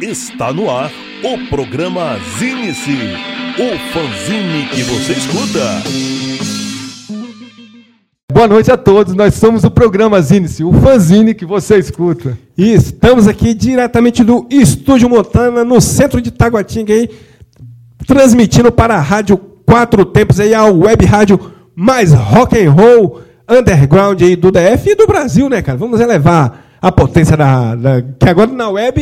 Está no ar o programa Zine-se, o fanzine que você escuta. Boa noite a todos, nós somos o programa Zine-se, o fanzine que você escuta. E estamos aqui diretamente do Estúdio Montana, no centro de Taguatinga, aí, transmitindo para a Rádio Quatro Tempos, aí, a web rádio mais rock and roll underground aí do DF e do Brasil, né, cara? Vamos elevar a potência da, da que agora na web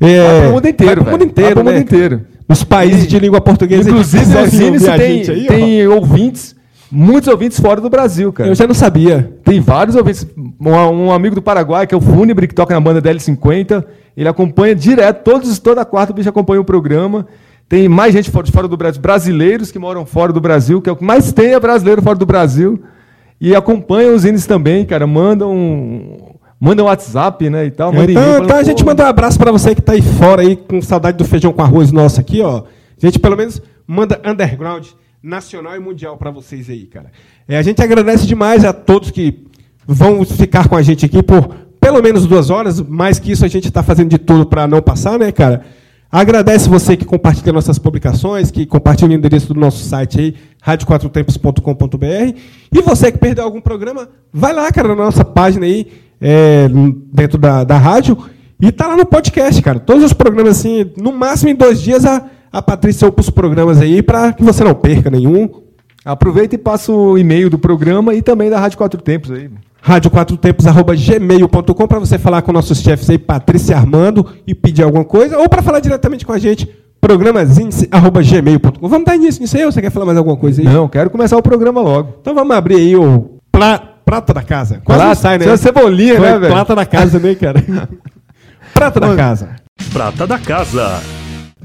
é, Vai pro mundo inteiro, vai mundo inteiro, Vai né? mundo inteiro. Os países de língua portuguesa. Inclusive, o a tem, aí, tem ouvintes, muitos ouvintes fora do Brasil, cara. Eu já não sabia. Tem vários ouvintes. Um, um amigo do Paraguai, que é o Fúnebre, que toca na banda DL50, ele acompanha direto, todos, toda quarta o bicho acompanha o programa. Tem mais gente fora, fora do Brasil, brasileiros que moram fora do Brasil, que é o que mais tem é brasileiro fora do Brasil. E acompanham os Zines também, cara. Mandam, mandam WhatsApp, né, e tal. mandam Então, então a gente "Pô, manda um abraço para você que tá aí fora aí com saudade do feijão com arroz nosso aqui, ó. A gente pelo menos manda underground nacional e mundial para vocês aí, cara. É, a gente agradece demais a todos que vão ficar com a gente aqui por pelo menos duas horas. Mais que isso a gente está fazendo de tudo para não passar, né, cara? Agradece você que compartilha nossas publicações, que compartilha o endereço do nosso site aí, radioquatrotempos.com.br. E você que perdeu algum programa, vai lá, cara, na nossa página aí, é, dentro da, da rádio, e tá lá no podcast, cara. Todos os programas, assim, no máximo em dois dias, a, a Patrícia upa os programas aí para que você não perca nenhum. Aproveita e passa o e-mail do programa e também da Rádio Quatro Tempos aí. radioquatrotempos.gmail.com para você falar com nossos chefes aí, Patrícia Armando, e pedir alguma coisa, ou para falar diretamente com a gente, programazinho.gmail.com. Vamos dar início nisso aí, ou você quer falar mais alguma coisa aí? Não, quero começar o programa logo. Então vamos abrir aí o pra- Prata da Casa. Quase Prata, sai, né? isso é cebolinha, Foi né, velho? Prata da Casa, né, cara? Prata da Casa. Prata da Casa.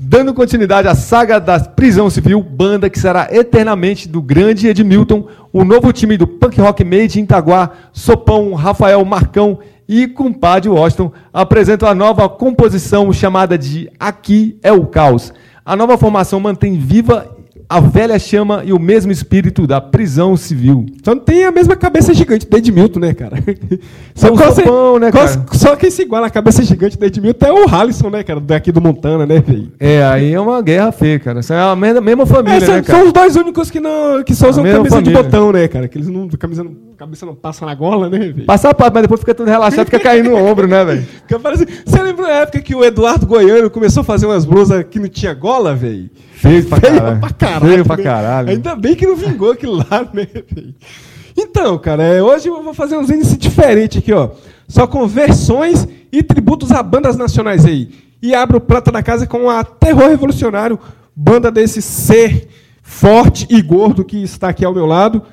Dando continuidade à saga da Prisão Civil, banda que será eternamente do grande Edmilton, o novo time do punk rock made em Itaguá, Sopão, Rafael Marcão e Compadre Washington apresentam a nova composição chamada de Aqui é o Caos. A nova formação mantém viva a velha chama e o mesmo espírito da prisão civil. Só não tem a mesma cabeça gigante do Edmilton, né, cara? Só qual Sopão, né, cara? Só quem se iguala à cabeça gigante do Edmilton é o Halisson, né, cara? Daqui do Montana, né, velho? É, aí é uma guerra feia, cara. Isso é a mesma, família, É, né, são, cara? são os dois únicos que, não, que só usam A camisa de família. botão, né, cara? Que eles não, camisa não, cabeça não passa na gola, né, velho? Passar a parte, mas depois fica tudo relaxado, fica caindo no ombro, né, velho? Você lembra da época que o Eduardo Goiano começou a fazer umas blusas que não tinha gola, velho? Feio pra Feio caralho. pra caralho. Feio pra né? caralho. Ainda bem que não vingou aquilo lá, né? Então, cara, é, hoje eu vou fazer uns índices diferentes aqui, ó. Só com versões e tributos a bandas nacionais aí. E abro o Prata da Casa com a Terror Revolucionário, banda desse ser forte e gordo que está aqui ao meu lado.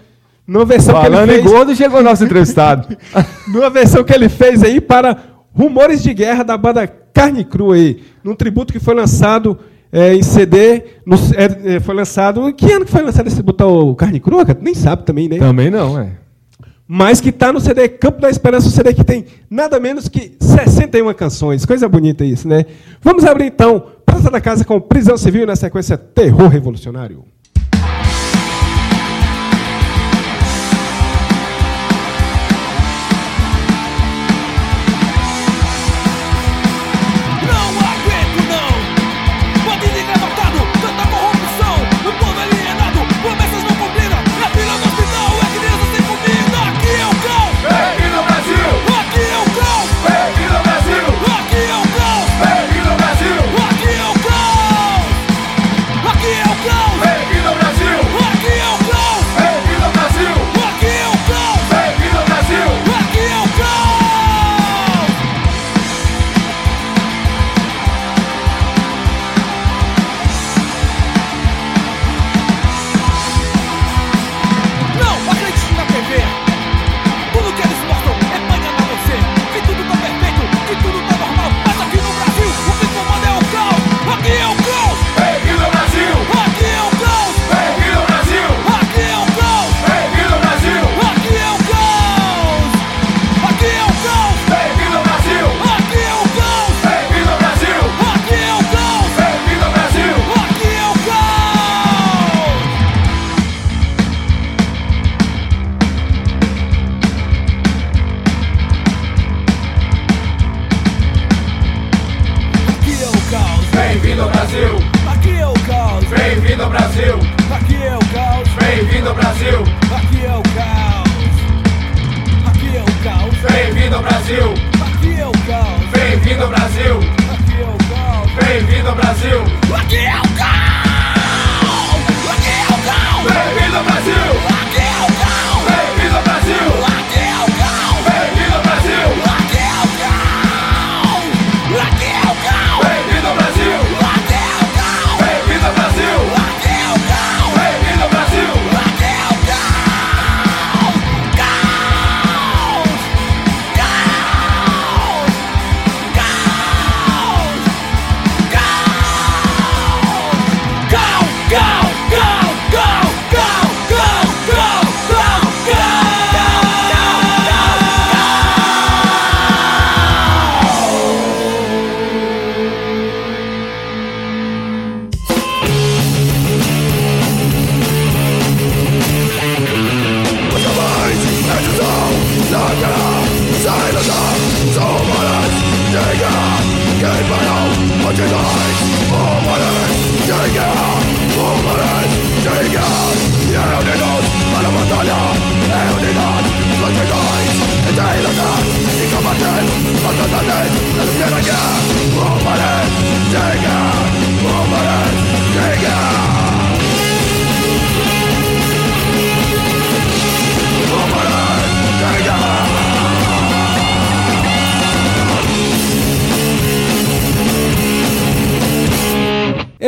Numa versão Falando que em ele fez, gordo, chegou o nosso entrevistado. numa versão que ele fez aí para Rumores de Guerra da banda Carne Crua aí, num tributo que foi lançado é, em CD, no- é, é, foi lançado, que ano que foi lançado esse ao Carne Crua, cara? Nem sabe também, né? Também não, é. Mas que tá no CD Campo da Esperança, um CD que tem nada menos que 61 canções. Coisa bonita isso, né? Vamos abrir então Praça da Casa com Prisão Civil e na sequência Terror Revolucionário.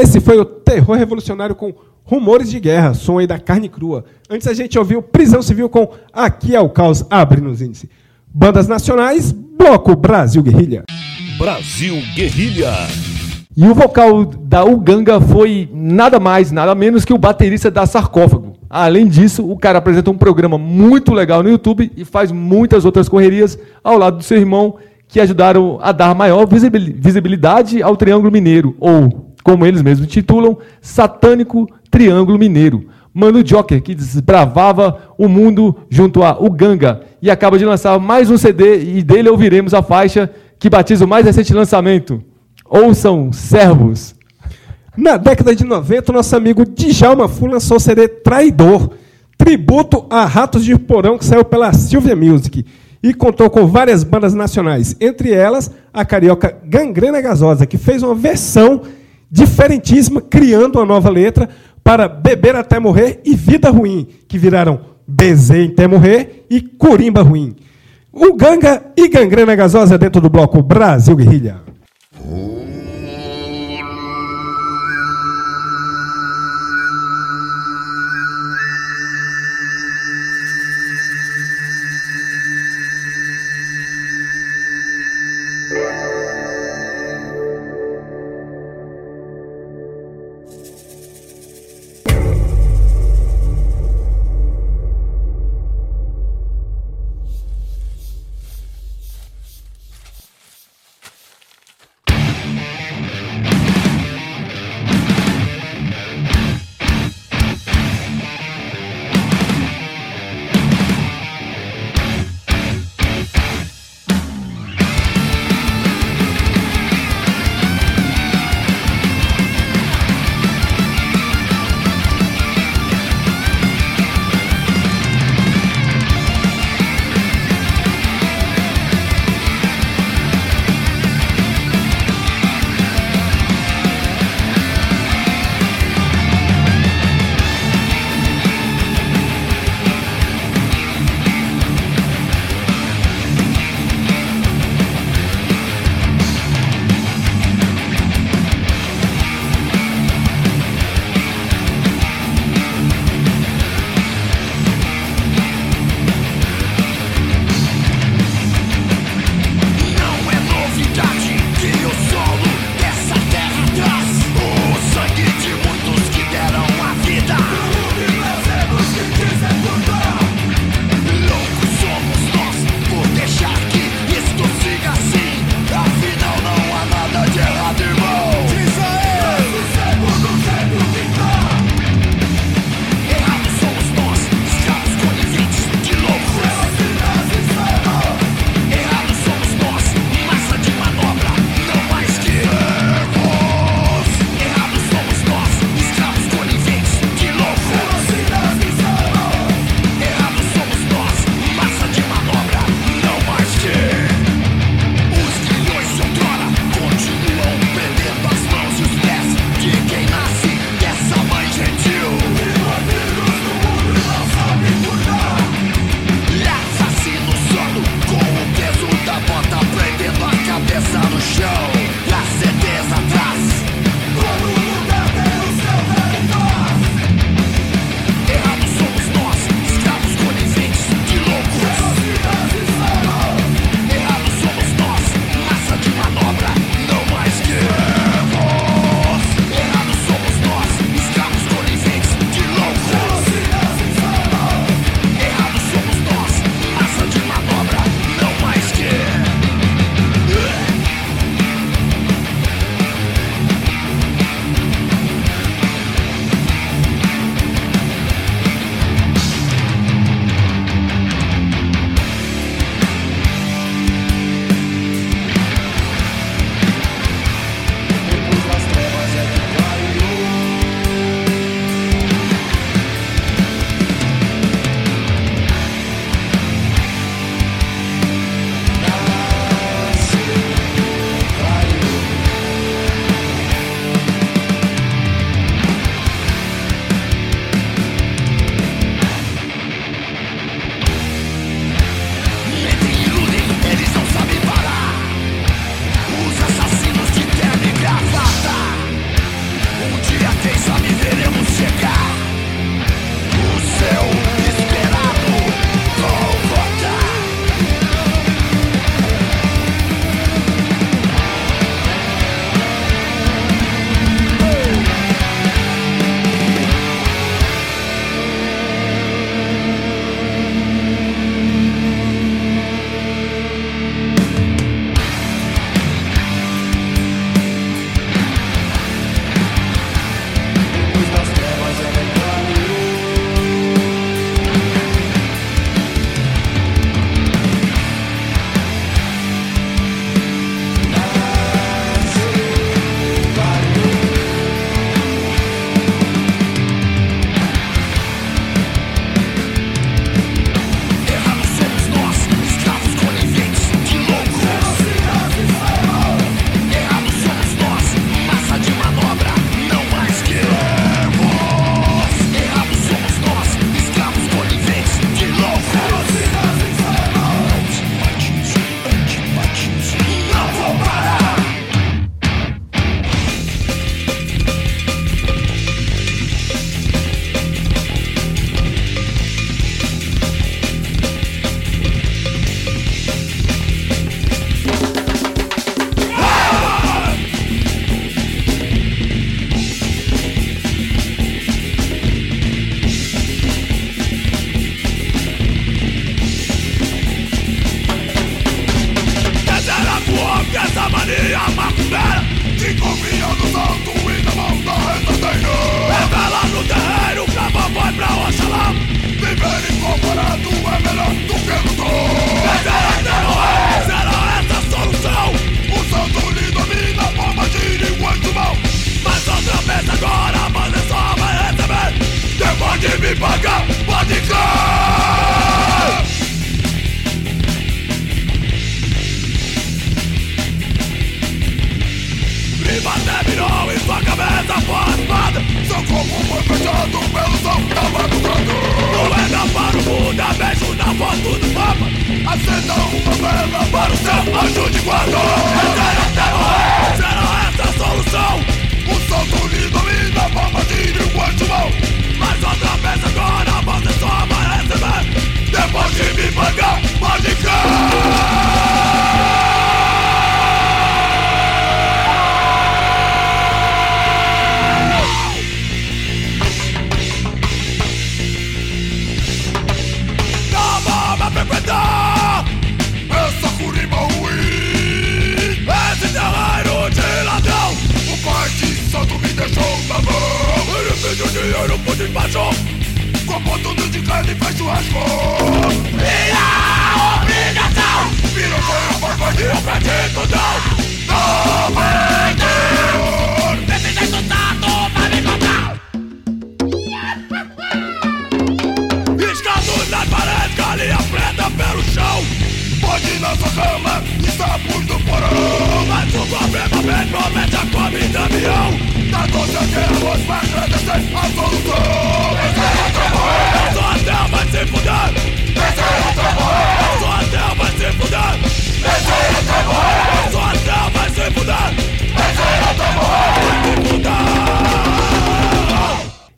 Esse foi o Terror Revolucionário com Rumores de Guerra, som aí da carne crua. Antes a gente ouviu Prisão Civil com Aqui é o Caos, abre nos índices. Bandas nacionais, Bloco Brasil Guerrilha. Brasil Guerrilha. E o vocal da Uganga foi nada mais, nada menos que o baterista da Sarcófago. Além disso, o cara apresenta um programa muito legal no YouTube e faz muitas outras correrias ao lado do seu irmão, que ajudaram a dar maior visibil- visibilidade ao Triângulo Mineiro, ou, como eles mesmos titulam, Satânico Triângulo Mineiro. Mano Joker, que desbravava o mundo junto a Uganga e acaba de lançar mais um CD e dele ouviremos a faixa que batiza o mais recente lançamento. Ouçam, servos. Na década de 90, o nosso amigo Djalma Fu lançou o CD Traidor, tributo a Ratos de Porão, que saiu pela Silvia Music. E contou com várias bandas nacionais, entre elas a carioca Gangrena Gasosa, que fez uma versão diferentíssima, criando uma nova letra para Beber Até Morrer e Vida Ruim, que viraram Bezei Até Morrer e Corimba Ruim. O Ganga e Gangrena Gasosa dentro do bloco Brasil Guerrilha. no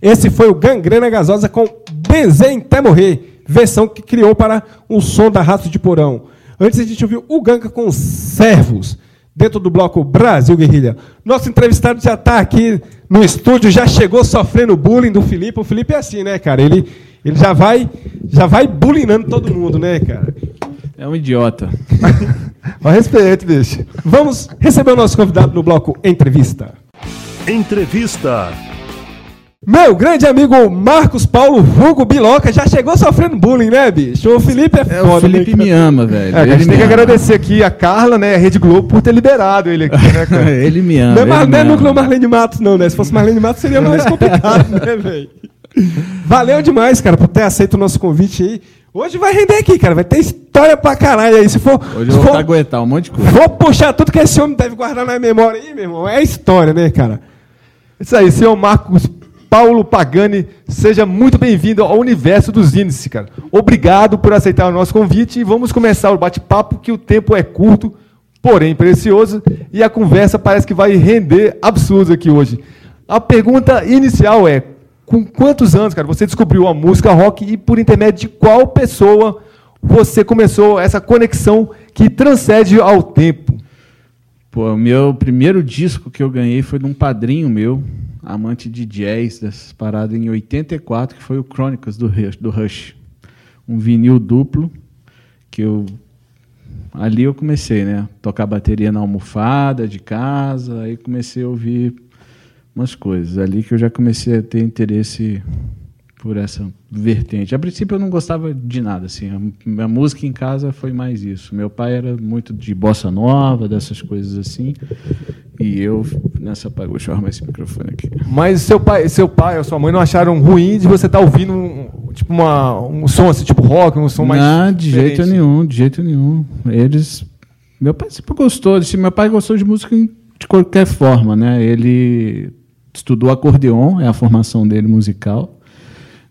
Esse foi o Gangrena Gasosa com Benzer até morrer, versão que criou para o som da Rato de Porão. Antes a gente ouviu o Ganka com Servos, dentro do bloco Brasil Guerrilha. Nosso entrevistado já está aqui no estúdio, já chegou sofrendo bullying do Felipe. O Felipe é assim, né, cara? Ele, ele já vai já vai bullyingando todo mundo, né, cara? É um idiota. Mas respeito, bicho. Vamos receber o nosso convidado no bloco Entrevista. Entrevista. Meu grande amigo Marcos Paulo Hugo Biloca já chegou sofrendo bullying, né, bicho? O Felipe é É, foda, o Felipe né, me ama, velho. É, a gente tem que ama. agradecer aqui a Carla, né, a Rede Globo, por ter liberado ele aqui, né, cara? ele me ama. Não é, Mar... não é núcleo Marlene Matos, não, né? Se fosse Marlene Matos seria mais complicado, né, velho? Valeu demais, cara, por ter aceito o nosso convite aí. Hoje vai render aqui, cara. Vai ter história pra caralho aí. Se for, Hoje eu vou for, aguentar um monte de coisa. for puxar tudo que esse homem deve guardar na memória aí, meu irmão, é história, né, cara? Isso aí, senhor Marcos Paulo Pagani, seja muito bem-vindo ao universo dos índices, cara. Obrigado por aceitar o nosso convite e vamos começar o bate-papo, que o tempo é curto, porém precioso, e a conversa parece que vai render absurdo aqui hoje. A pergunta inicial é: com quantos anos, cara, você descobriu a música rock e por intermédio de qual pessoa você começou essa conexão que transcende ao tempo? Pô, o meu primeiro disco que eu ganhei foi de um padrinho meu, amante de jazz, dessas paradas em 84, que foi o Chronicles do Rush, do Rush. Um vinil duplo, que eu. Ali eu comecei, né? Tocar bateria na almofada de casa, aí comecei a ouvir umas coisas. Ali que eu já comecei a ter interesse por essa vertente. A princípio eu não gostava de nada, assim. A, a música em casa foi mais isso. Meu pai era muito de bossa nova, dessas coisas assim. E eu nessa parte, deixa eu arrumar esse microfone aqui. Mas seu pai, seu pai ou sua mãe não acharam ruim de você estar ouvindo um, tipo uma, um som assim, tipo rock, um som mais. Não, de diferente? jeito nenhum, de jeito nenhum. Eles. Meu pai sempre gostou. assim, meu pai gostou de música de qualquer forma, né? Ele estudou acordeon, é a formação dele musical,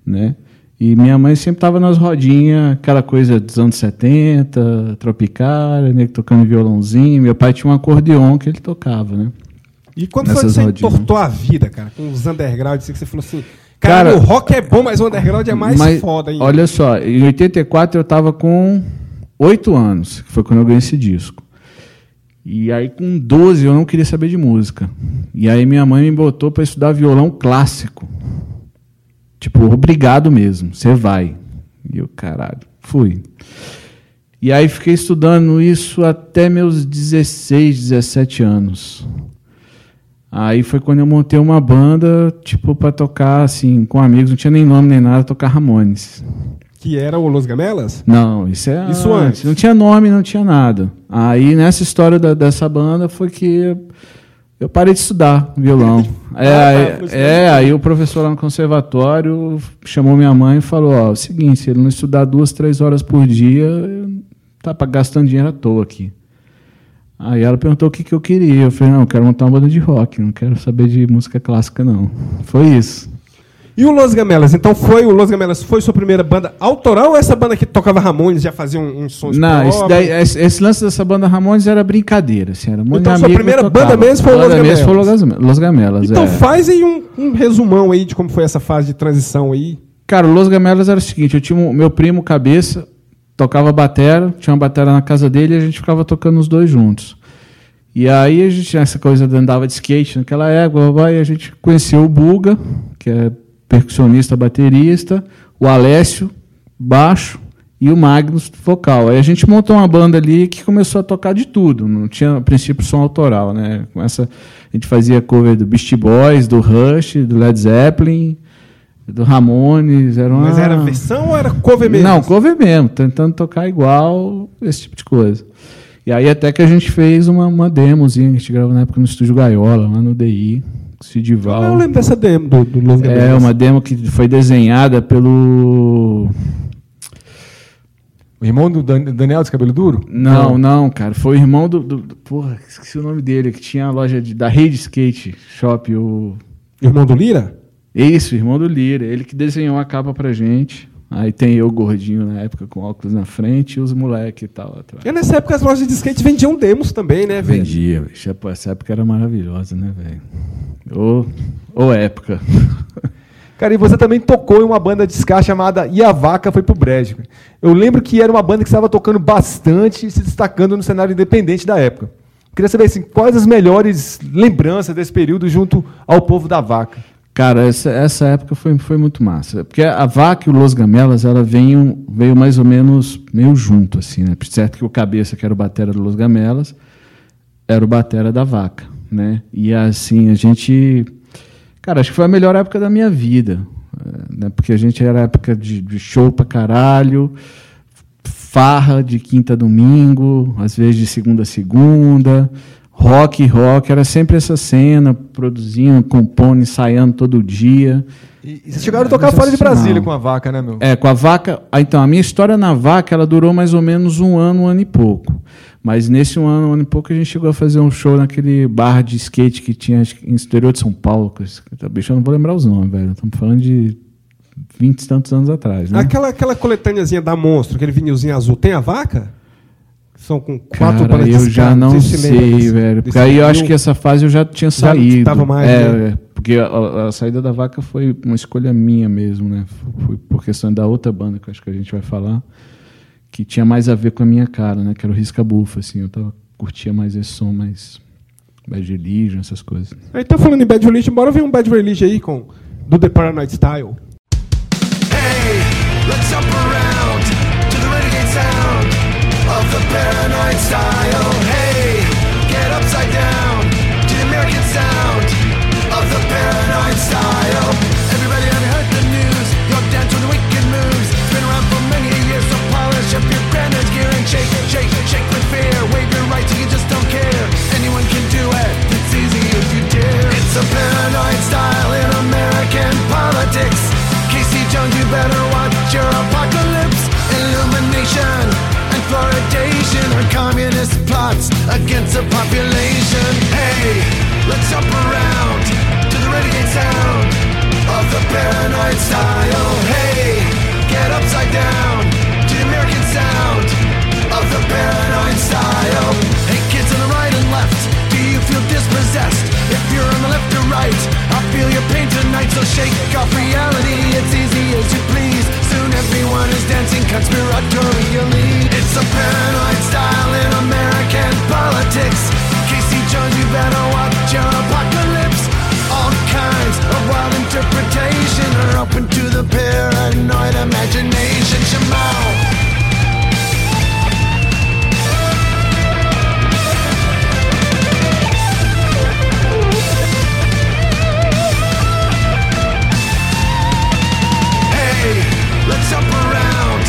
né? E minha mãe sempre estava nas rodinhas, aquela coisa dos anos 70, tropicália, né? Tocando violãozinho. Meu pai tinha um acordeon que ele tocava, né? E quando foi que você entortou a vida, cara, com os undergrounds, que você falou assim, cara, Cara, o rock é bom, mas o underground é mais Mas, foda ainda. Olha só, em 84 eu estava com 8 anos, que foi quando eu ganhei esse disco. E aí com 12 eu não queria saber de música. E aí minha mãe me botou para estudar violão clássico. Tipo, obrigado mesmo, você vai. E eu, caralho, fui. E aí fiquei estudando isso até meus 16, 17 anos. Aí foi quando eu montei uma banda, tipo, para tocar assim, com amigos, não tinha nem nome nem nada, tocar Ramones. Que era o Los Gamelas? Não, isso é Isso antes. Não tinha nome, não tinha nada. Aí nessa história da- dessa banda foi que eu parei de estudar violão. é, Ah, tá, aí, isso é, aí o professor lá no conservatório chamou minha mãe e falou: Ó, é o seguinte, se ele não estudar duas, três horas por dia, tá gastando dinheiro à toa aqui. Aí ela perguntou o que, que eu queria. Eu falei: Não, eu quero montar uma banda de rock, não quero saber de música clássica, não. Foi isso. E o Los Gamelas? Então foi o Los Gamelas foi sua primeira banda autoral ou essa banda que tocava Ramones já fazia um, uns sons Não, esse, daí- esse- esse lance dessa banda Ramones era brincadeira. Assim, era muito Então, sua primeira banda mesmo foi o Los mesmo foi Gamelas. Los Game- Los Gamelas. Então é. faz aí um, um resumão aí de como foi essa fase de transição aí. Cara, o Los Gamelas era o seguinte: eu tinha um, meu primo Cabeça, tocava batera, tinha uma batera na casa dele e a gente ficava tocando os dois juntos. E aí a gente tinha essa coisa de andava de skate naquela época, e a gente conheceu o Buga, que é percussionista, baterista, o Alessio, baixo, e o Magnus, vocal. Aí a gente montou uma banda ali que começou a tocar de tudo, não tinha a princípio som autoral, né? Com essa, a gente fazia cover do Beastie Boys, do Rush, do Led Zeppelin, Do Ramones, era uma... Mas era versão ou era cover mesmo? Não, cover mesmo, tentando tocar igual, esse tipo de coisa. E aí até que a gente fez uma, uma demozinha que a gente gravou na época no Estúdio Gaiola, lá no DI, Cidival. Ah, eu lembro dessa demo do, do Los É, uma demo que foi desenhada pelo... O irmão do Dan- Daniel de cabelo duro? Não, não, cara, foi o irmão do, do- do- Porra, esqueci o nome dele, que tinha a loja de, da Rede Skate Shop, o... Irmão do Lira? Isso, irmão do Lira. Ele que desenhou a capa pra gente. Aí tem eu gordinho na época com óculos na frente e os moleque e tal atrás. E nessa época as lojas de skate vendiam demos também, né, velho? Vendia, bicho. Essa época era maravilhosa, né, velho? Ô, ô época. Cara, e você também tocou em uma banda de ska chamada E a Vaca Foi Pro Brejo. Eu lembro que era uma banda que estava tocando bastante e se destacando no cenário independente da época. Queria saber assim, quais as melhores lembranças desse período junto ao povo da Vaca. Cara, essa, essa época foi, foi muito massa. Porque a Vaca e o Los Gamelas, ela veio, veio mais ou menos meio junto, assim, né? Certo que o Cabeça, que era o batera do Los Gamelas, era o batera da Vaca, né? E assim, a gente... Cara, acho que foi a melhor época da minha vida. eh, Né? Porque a gente era época de, de show pra caralho, farra de quinta a domingo, às vezes de segunda a segunda, rock, rock, era sempre essa cena, produzindo, compondo, ensaiando todo dia. E, e vocês chegaram a tocar fora de Brasília com a Vaca, né, meu? É, com a vaca. ah, Então, a minha história na vaca, ela durou mais ou menos um ano, um ano e pouco. Mas nesse um ano, um ano e pouco, a gente chegou a fazer um show naquele bar de skate que tinha no interior de São Paulo. Bicho, eu não vou lembrar os nomes, velho. Estamos falando de vinte e tantos anos atrás, né? Aquela, aquela coletâneazinha da Monstro, aquele vinilzinho azul, tem a vaca? São com quatro Cara, eu já não sei se velho. Porque aí eu acho que essa fase eu já tinha Já saído. tava mais, é, né? é, porque a, a- saída da vaca foi uma escolha minha mesmo, né? Foi por questão da outra banda que eu acho que a gente vai falar, que tinha mais a ver com a minha cara, né? Que era o Risca Bufa, assim. Eu tava, curtia mais esse som, mais Bad Religion, essas coisas. Aí tá falando em Bad Religion, bora ver um Bad Religion aí com do The Paranoid Style. Hey, let's jump around to the renegade sound of the paranoid style. Hey, get upside down style. Everybody ever heard the news? To the wicked moves. Around for many years, so polish up your shake, shake, shake with fear. Wave your right till you just don't care. Anyone can do it. It's easy if you dare. It's a paranoid style in American politics. Casey Jones, you better watch your apocalypse. Illumination and fluoridation are communist plots against the population. Hey, let's jump around to the renegade sound of the paranoid style. Hey, get upside down to the American sound of the paranoid style. Hey, kids on the right and left, do you feel dispossessed? If you're on the left or right, I feel your pain tonight, so shake off reality. It's easy as you please. Soon everyone is dancing conspiratorially. It's a paranoid style in American politics. Casey Jones, you better watch. All kinds of wild interpretation are open to the paranoid imagination. Shemao. Hey, let's jump around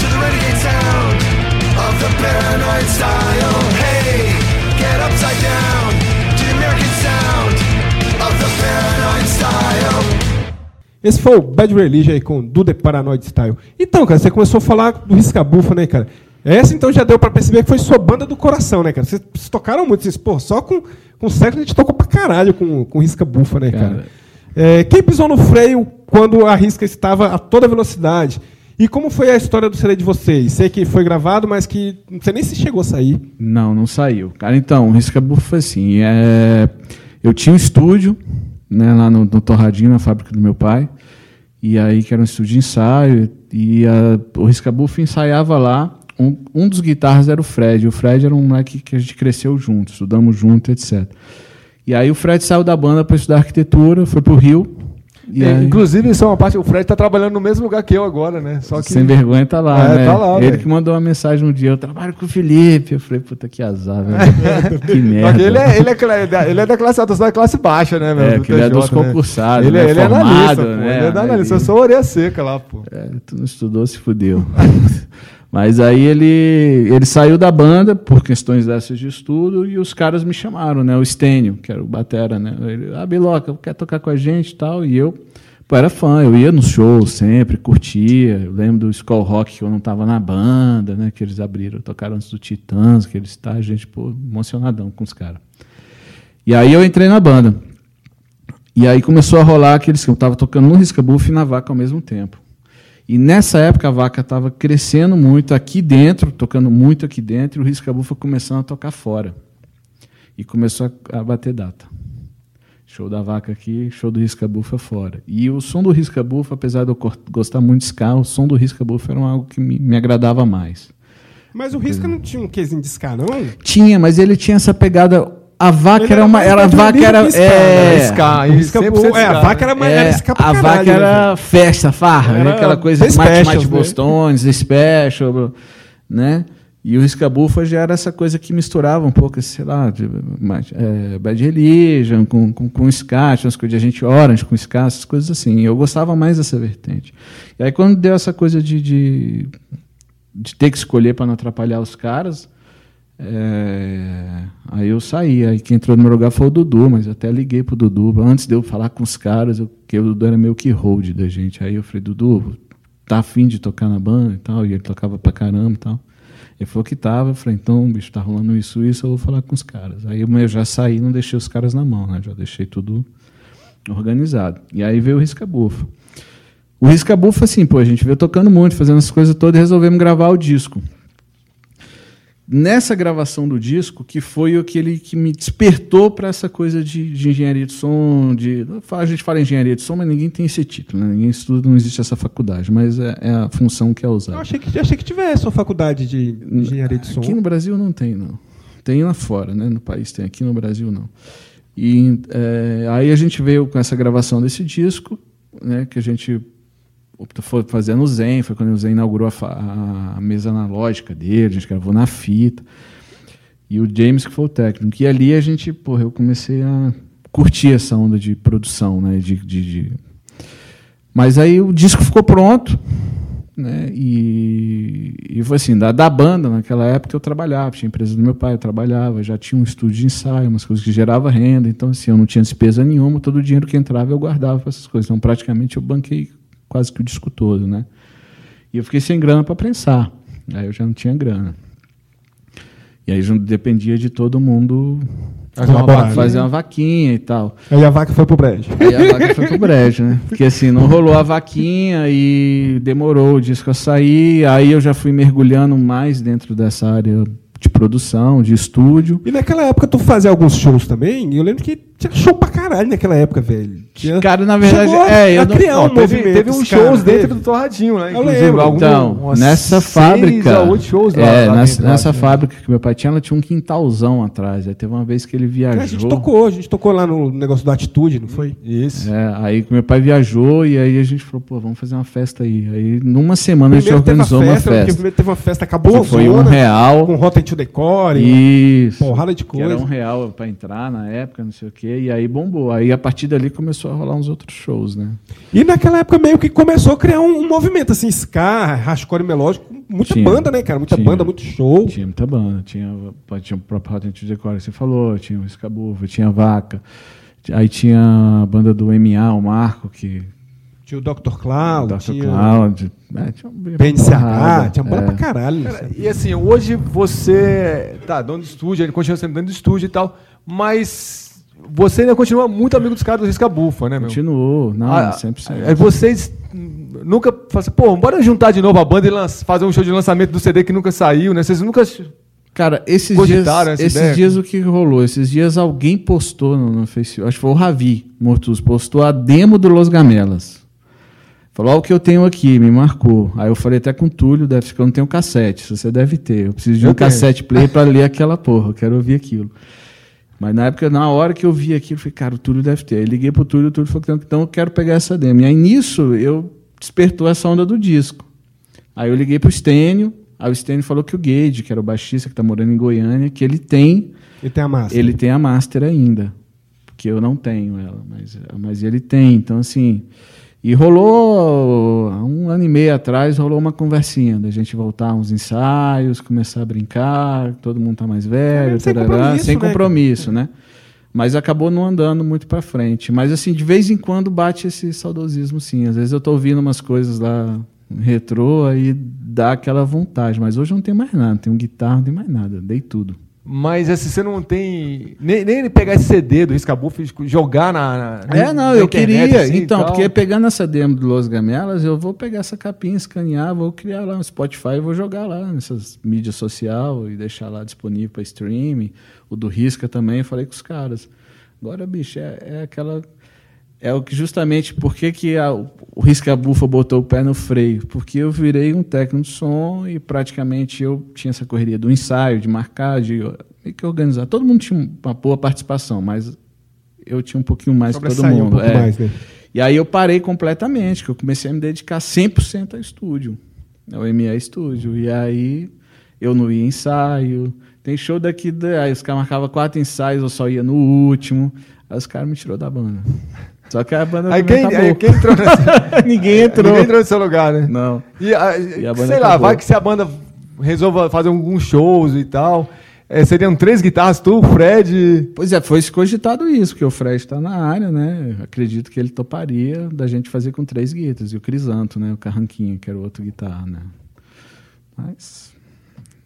to the renegade sound of the paranoid style. Hey, get upside down to the American sound Esse foi o Bad Religion aí com do The Paranoid Style. Então, cara, você começou a falar do Riscabufa, né, cara? Essa então já deu pra perceber que foi sua banda do coração, né, cara? Vocês tocaram muito, vocês, pô, só com, com o século a gente tocou pra caralho com, com Riscabufa, né, cara? Cara. É, quem pisou no freio quando a risca estava a toda velocidade? E como foi a história do CD de vocês? Sei que foi gravado, mas que não sei nem se chegou a sair. Não, não saiu. Cara, então, o Riscabu foi assim. É... Eu tinha um estúdio, né, lá no, no Torradinho, na fábrica do meu pai. E aí, que era um estúdio de ensaio. E a... o Riscabuff ensaiava lá. Um, um dos guitarras era o Fred. O Fred era um moleque que a gente cresceu junto, estudamos junto, etc. E aí o Fred saiu da banda para estudar arquitetura, foi pro Rio. É, Inclusive, isso é uma parte. O Fred tá trabalhando no mesmo lugar que eu agora, né? Só que. Sem vergonha tá lá, É, né? tá lá, Ele velho. que mandou uma mensagem um dia, eu trabalho com o Felipe. Eu falei, puta que azar, velho. que merda. ele é, ele, é, ele é da classe alta, da classe baixa, né, velho? É, do que ele é TJ, dos né? concursados, Ele, né? é- ele é analista, pô. né? Ele é da analista. Eu sou orelha seca lá, pô. É, tu não estudou, se fudeu. Mas aí ele, ele saiu da banda por questões dessas de estudo e os caras me chamaram, né? O Stênio, que era o batera, né? Ele, ah, Biloca, quer tocar com a gente e tal? E eu, pô, era fã, eu ia nos shows sempre, curtia. Eu lembro do Skull Rock, que eu não tava na banda, né? Que eles abriram, tocaram antes do Titãs, que eles tá, gente, pô, emocionadão com os caras. E aí eu entrei na banda. E aí começou a rolar aqueles que eu estava tocando no Risca Buff e na Vaca ao mesmo tempo. E nessa época a Vaca estava crescendo muito aqui dentro, tocando muito aqui dentro, e o Risca Bufa começando a tocar fora. E começou a, bater data. Show da Vaca aqui, show do Risca Bufa fora. E o som do Risca Bufa, apesar de eu gostar muito de ska, o som do Risca Bufa era algo que me, me agradava mais. Mas o Risca não tinha um quesinho de ska, não? Tinha, mas ele tinha essa pegada. A vaca era era uma. Era, a vaca era. é, né? 100% Bull- é, a vaca era, mais É, era pra a caralho, vaca né, era velho? festa, farra, Era né? aquela coisa de mate mate né? bostones, special, né? E o Riscabufa já era essa coisa que misturava um pouco, sei lá, de, mais, é, Bad Religion com, com, com ska, tinha umas coisas de Agente Orange com ska, essas coisas assim. Eu gostava mais dessa vertente. E aí quando deu essa coisa de, de, de ter que escolher para não atrapalhar os caras, é, aí eu saí. Aí quem entrou no meu lugar foi o Dudu, mas até liguei pro Dudu. Antes de eu falar com os caras, eu, porque o Dudu era meio que hold da gente. Aí eu falei, Dudu, tá afim de tocar na banda e tal? E ele tocava pra caramba e tal. Ele falou que tava. Eu falei, então, bicho, tá rolando isso, isso, eu vou falar com os caras. Aí eu já saí, não deixei os caras na mão, né? Já deixei tudo organizado. E aí veio o Risca Bufa. O Risca Bufa, assim, pô, a gente veio tocando muito, fazendo essas coisas todas e resolvemos gravar o disco nessa gravação do disco que foi aquele que me despertou para essa coisa de, de engenharia de som, de a gente fala engenharia de som, mas ninguém tem esse título, né? ninguém estuda, não existe essa faculdade, mas é, é a função que é Eu usada. achei que, achei que tivesse uma faculdade de engenharia de som. Aqui no Brasil não tem, não. Tem lá fora, né? No país tem, aqui no Brasil não. E é, aí a gente veio com essa gravação desse disco, né? Que a gente fazer no Zen, foi quando o Zen inaugurou a, a mesa analógica dele, a gente gravou na fita. E o James que foi o técnico. E ali a gente, porra, eu comecei a curtir essa onda de produção, né? De, de, de- Mas aí o disco ficou pronto, né? E, e foi assim, da, da banda, naquela época eu trabalhava, tinha empresa do meu pai, eu trabalhava, já tinha um estúdio de ensaio, umas coisas que gerava renda, então assim, eu não tinha despesa nenhuma, todo o dinheiro que entrava eu guardava para essas coisas. Então praticamente eu banquei quase que o disco todo, né? E eu fiquei sem grana para prensar. Aí eu já não tinha grana. E aí dependia de todo mundo Fazer uma vaquinha. fazer uma vaquinha e tal. Aí a vaca foi pro brejo. Aí a vaca foi pro brejo, né? Porque assim, não rolou a vaquinha e demorou o disco a sair. Aí eu já fui mergulhando mais dentro dessa área de produção, de estúdio. E naquela época tu fazia alguns shows também, e eu lembro que tinha show pra caralho naquela época, velho. Tinha... Cara, na verdade, Chegou é, eu não- criar Ó, um teve, teve uns cara, shows dentro teve. do Torradinho, né? Inclusive, algum- Então, nessa fábrica. oito shows lá. é, lá nessa, dentro, nessa né? fábrica que meu pai tinha, ela tinha um quintalzão atrás. Aí teve uma vez que ele viajou. A gente tocou, a gente tocou lá no negócio da Atitude, não foi? Isso. É, aí meu pai viajou e aí a gente falou, pô, vamos fazer uma festa aí. Aí numa semana Primeiro a gente organizou festa, uma lembro que festa. primeiro teve uma festa, acabou foi um real. com Rotten to Decore, Isso. porrada de Que era coisa. um real para entrar na época, não sei o quê, e aí bombou. Aí a partir dali começou a rolar uns outros shows, né? E naquela época meio que começou a criar um, um movimento assim, ska, hardcore melódico, muita Tinha. banda, né, cara? Muita Tinha. banda, muito show. Tinha muita banda, tinha, tinha o próprio Rotten to Decore que você falou, tinha o Escabuva, tinha a Vaca, aí tinha a banda do MA, o Marco, que. Tinha o Dr. Cloud, Dr. tinha Cloud. É, tinha um- PNCH, tinha banda é. pra caralho. né? Cara, e assim, hoje você tá dono de estúdio, ele continua sendo dono de estúdio e tal, mas você ainda continua muito amigo dos caras do Risca Bufa, né, meu? Continuou, não, Ah, sempre Aí vocês nunca falam assim, pô, bora juntar de novo a banda e fazer um show de lançamento do CD que nunca saiu, né? Vocês nunca. Cara, esses dias, Cogitaram esses ideia? dias o que rolou? Esses dias alguém postou no, no Facebook, acho que foi o Ravi Mortus, postou a demo do Los Gamelas. Falou, olha o que eu tenho aqui, me marcou. Aí eu falei até com o Túlio, deve que eu não tenho cassete, você deve ter. Eu preciso de Eu um tenho. cassete player para ler aquela porra, eu quero ouvir aquilo. Mas na época, na hora que eu vi aquilo, eu falei, cara, o Túlio deve ter. Aí liguei pro Túlio, o Túlio falou, então, então eu quero pegar essa demo. E aí nisso, eu despertou essa onda do disco. Aí eu liguei pro Stênio, aí o Stênio falou que o Gage, que era o baixista que tá morando em Goiânia, que ele tem, E tem a massa. ele tem a master ainda. Porque eu não tenho ela, mas, mas ele tem. Então, assim. E rolou, um ano e meio atrás, rolou uma conversinha da gente voltar uns ensaios, começar a brincar, todo mundo tá mais velho, sem tarará, compromisso, sem né, compromisso, né? Mas acabou não andando muito para frente. Mas, assim, de vez em quando bate esse saudosismo, sim. Às vezes eu tô ouvindo umas coisas lá retrô, aí dá aquela vontade. Mas hoje eu não tenho mais nada, não tenho guitarra, não tenho mais nada, dei tudo. Mas assim, você não tem. Nem, nem pegar esse CD do Riscabuff e jogar na. na É, não, na eu internet, queria. assim, então, porque pegando essa demo do Los Gamelas, eu vou pegar essa capinha, escanear, vou criar lá no Spotify e vou jogar lá nessas mídias social e deixar lá disponível para streaming. O do Risca também, eu falei com os caras. Agora, bicho, é, é aquela. É o que justamente por que, que a- o Risca Bufa botou o pé no freio? Porque eu virei um técnico de som e praticamente eu tinha essa correria do ensaio, de marcar, de meio que organizar. Todo mundo tinha uma boa participação, mas eu tinha um pouquinho mais que todo um mundo. pouco é. mais, né? E aí eu parei completamente, que eu comecei a me dedicar 100% ao estúdio, ao ME Estúdio. E aí eu não ia ensaio. Tem show daqui, da- aí os caras marcavam quatro ensaios, eu só ia no último. Aí os caras me tirou da banda. Só que a banda Aí também quem, aí quem entrou nesse, Ninguém entrou. Ninguém entrou no seu lugar, né? Não. E, a- E a banda sei lá, acabou. vai que se a banda resolva fazer alguns shows e tal. é, seriam três guitarras, tu, o Fred. Pois é, foi cogitado isso, porque o Fred está na área, né? Eu acredito que ele toparia da gente fazer com três guitarras. E o Crisanto, né? O Carranquinho, que era o outro guitarra, né? Mas.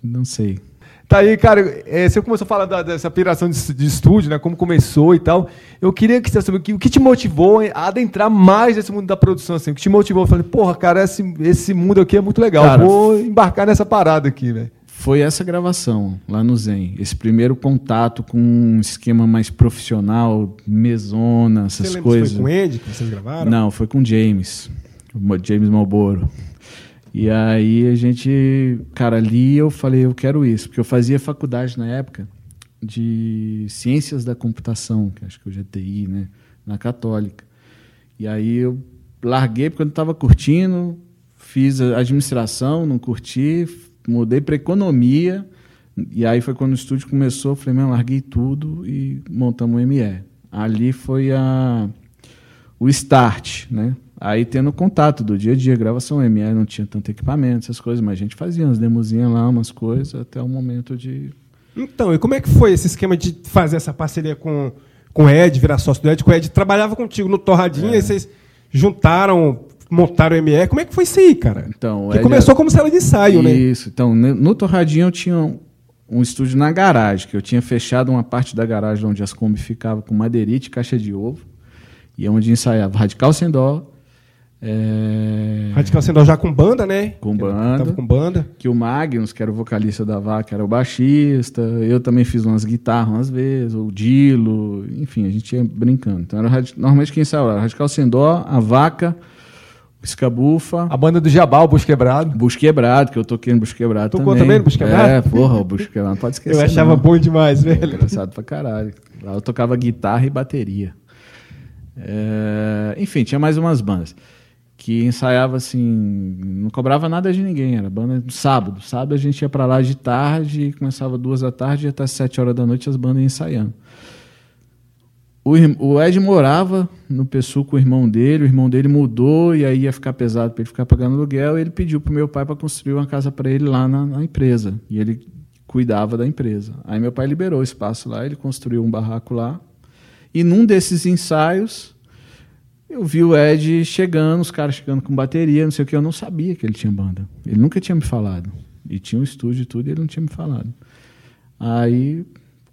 Não sei. Tá aí, cara, é, você começou a falar da- dessa piração de, de estúdio, né? Como começou e tal. Eu queria que você soubesse o que, o que te motivou a adentrar mais nesse mundo da produção, assim. O que te motivou? Eu falei, porra, cara, esse, esse mundo aqui é muito legal. Cara, Vou embarcar nessa parada aqui, velho. Foi essa gravação lá no Zen. Esse primeiro contato com um esquema mais profissional, mesona, Você essas lembra coisas. foi com o Andy que vocês gravaram? Não, foi com o James, James Malboro. E aí a gente, cara, ali eu falei, eu quero isso, porque eu fazia faculdade na época de ciências da computação, que acho que é TI, né, na Católica. E aí eu larguei porque eu não estava curtindo, fiz administração, não curti, mudei para economia. E aí foi quando o estúdio começou, eu falei, meu, larguei tudo e montamos o ME. Ali foi a o start, né? Aí tendo contato do dia a dia, gravação ME não tinha tanto equipamento, essas coisas, mas a gente fazia umas demozinhas lá, umas coisas, até o momento de. Então, e como é que foi esse esquema de fazer essa parceria com, com o Ed, virar sócio do Ed? Com o Ed trabalhava contigo no Torradinha, É. e vocês juntaram, montaram o ME. Como é que foi isso aí, cara? Então, que começou era- como sala de ensaio, né? Isso. Então, no Torradinho eu tinha um, um estúdio na garagem, que eu tinha fechado uma parte da garagem onde as Kombi ficavam com madeirite e caixa de ovo, e é onde ensaiava Radical Sem Dó, é, Radical Sendal já com banda, né? Com banda. Tava com banda. que o Magnus, que era o vocalista da Vaca, era o baixista. Eu também fiz umas guitarras umas vezes, o Dilo, enfim, a gente ia brincando. Então, era, normalmente quem saiu era Radical Sem Dó, a Vaca, o Escabufa, A banda do Jabal, o Bucho Quebrado. Bucho Quebrado, que eu toquei no Bucho Quebrado Tocou também. também no Bucho Quebrado? É, porra, o Bucho Quebrado não pode esquecer. Eu achava não. bom demais, Pô, velho. Engraçado pra caralho. Lá eu tocava guitarra e bateria. É, enfim, tinha mais umas bandas que ensaiava assim, não cobrava nada de ninguém, era banda do sábado. Sábado a gente ia pra lá de tarde, começava duas da tarde e até sete horas da noite as bandas ensaiando. O, Ed morava no Pessu com o irmão dele, o irmão dele mudou e aí ia ficar pesado para ele ficar pagando aluguel. E ele pediu pro meu pai para construir uma casa para ele lá na, na empresa. E ele cuidava da empresa. Aí meu pai liberou o espaço lá, ele construiu um barraco lá. E num desses ensaios, eu vi o Ed chegando, os caras chegando com bateria, não sei o que. Eu não sabia que ele tinha banda. Ele nunca tinha me falado. E tinha um estúdio e tudo, e ele não tinha me falado. Aí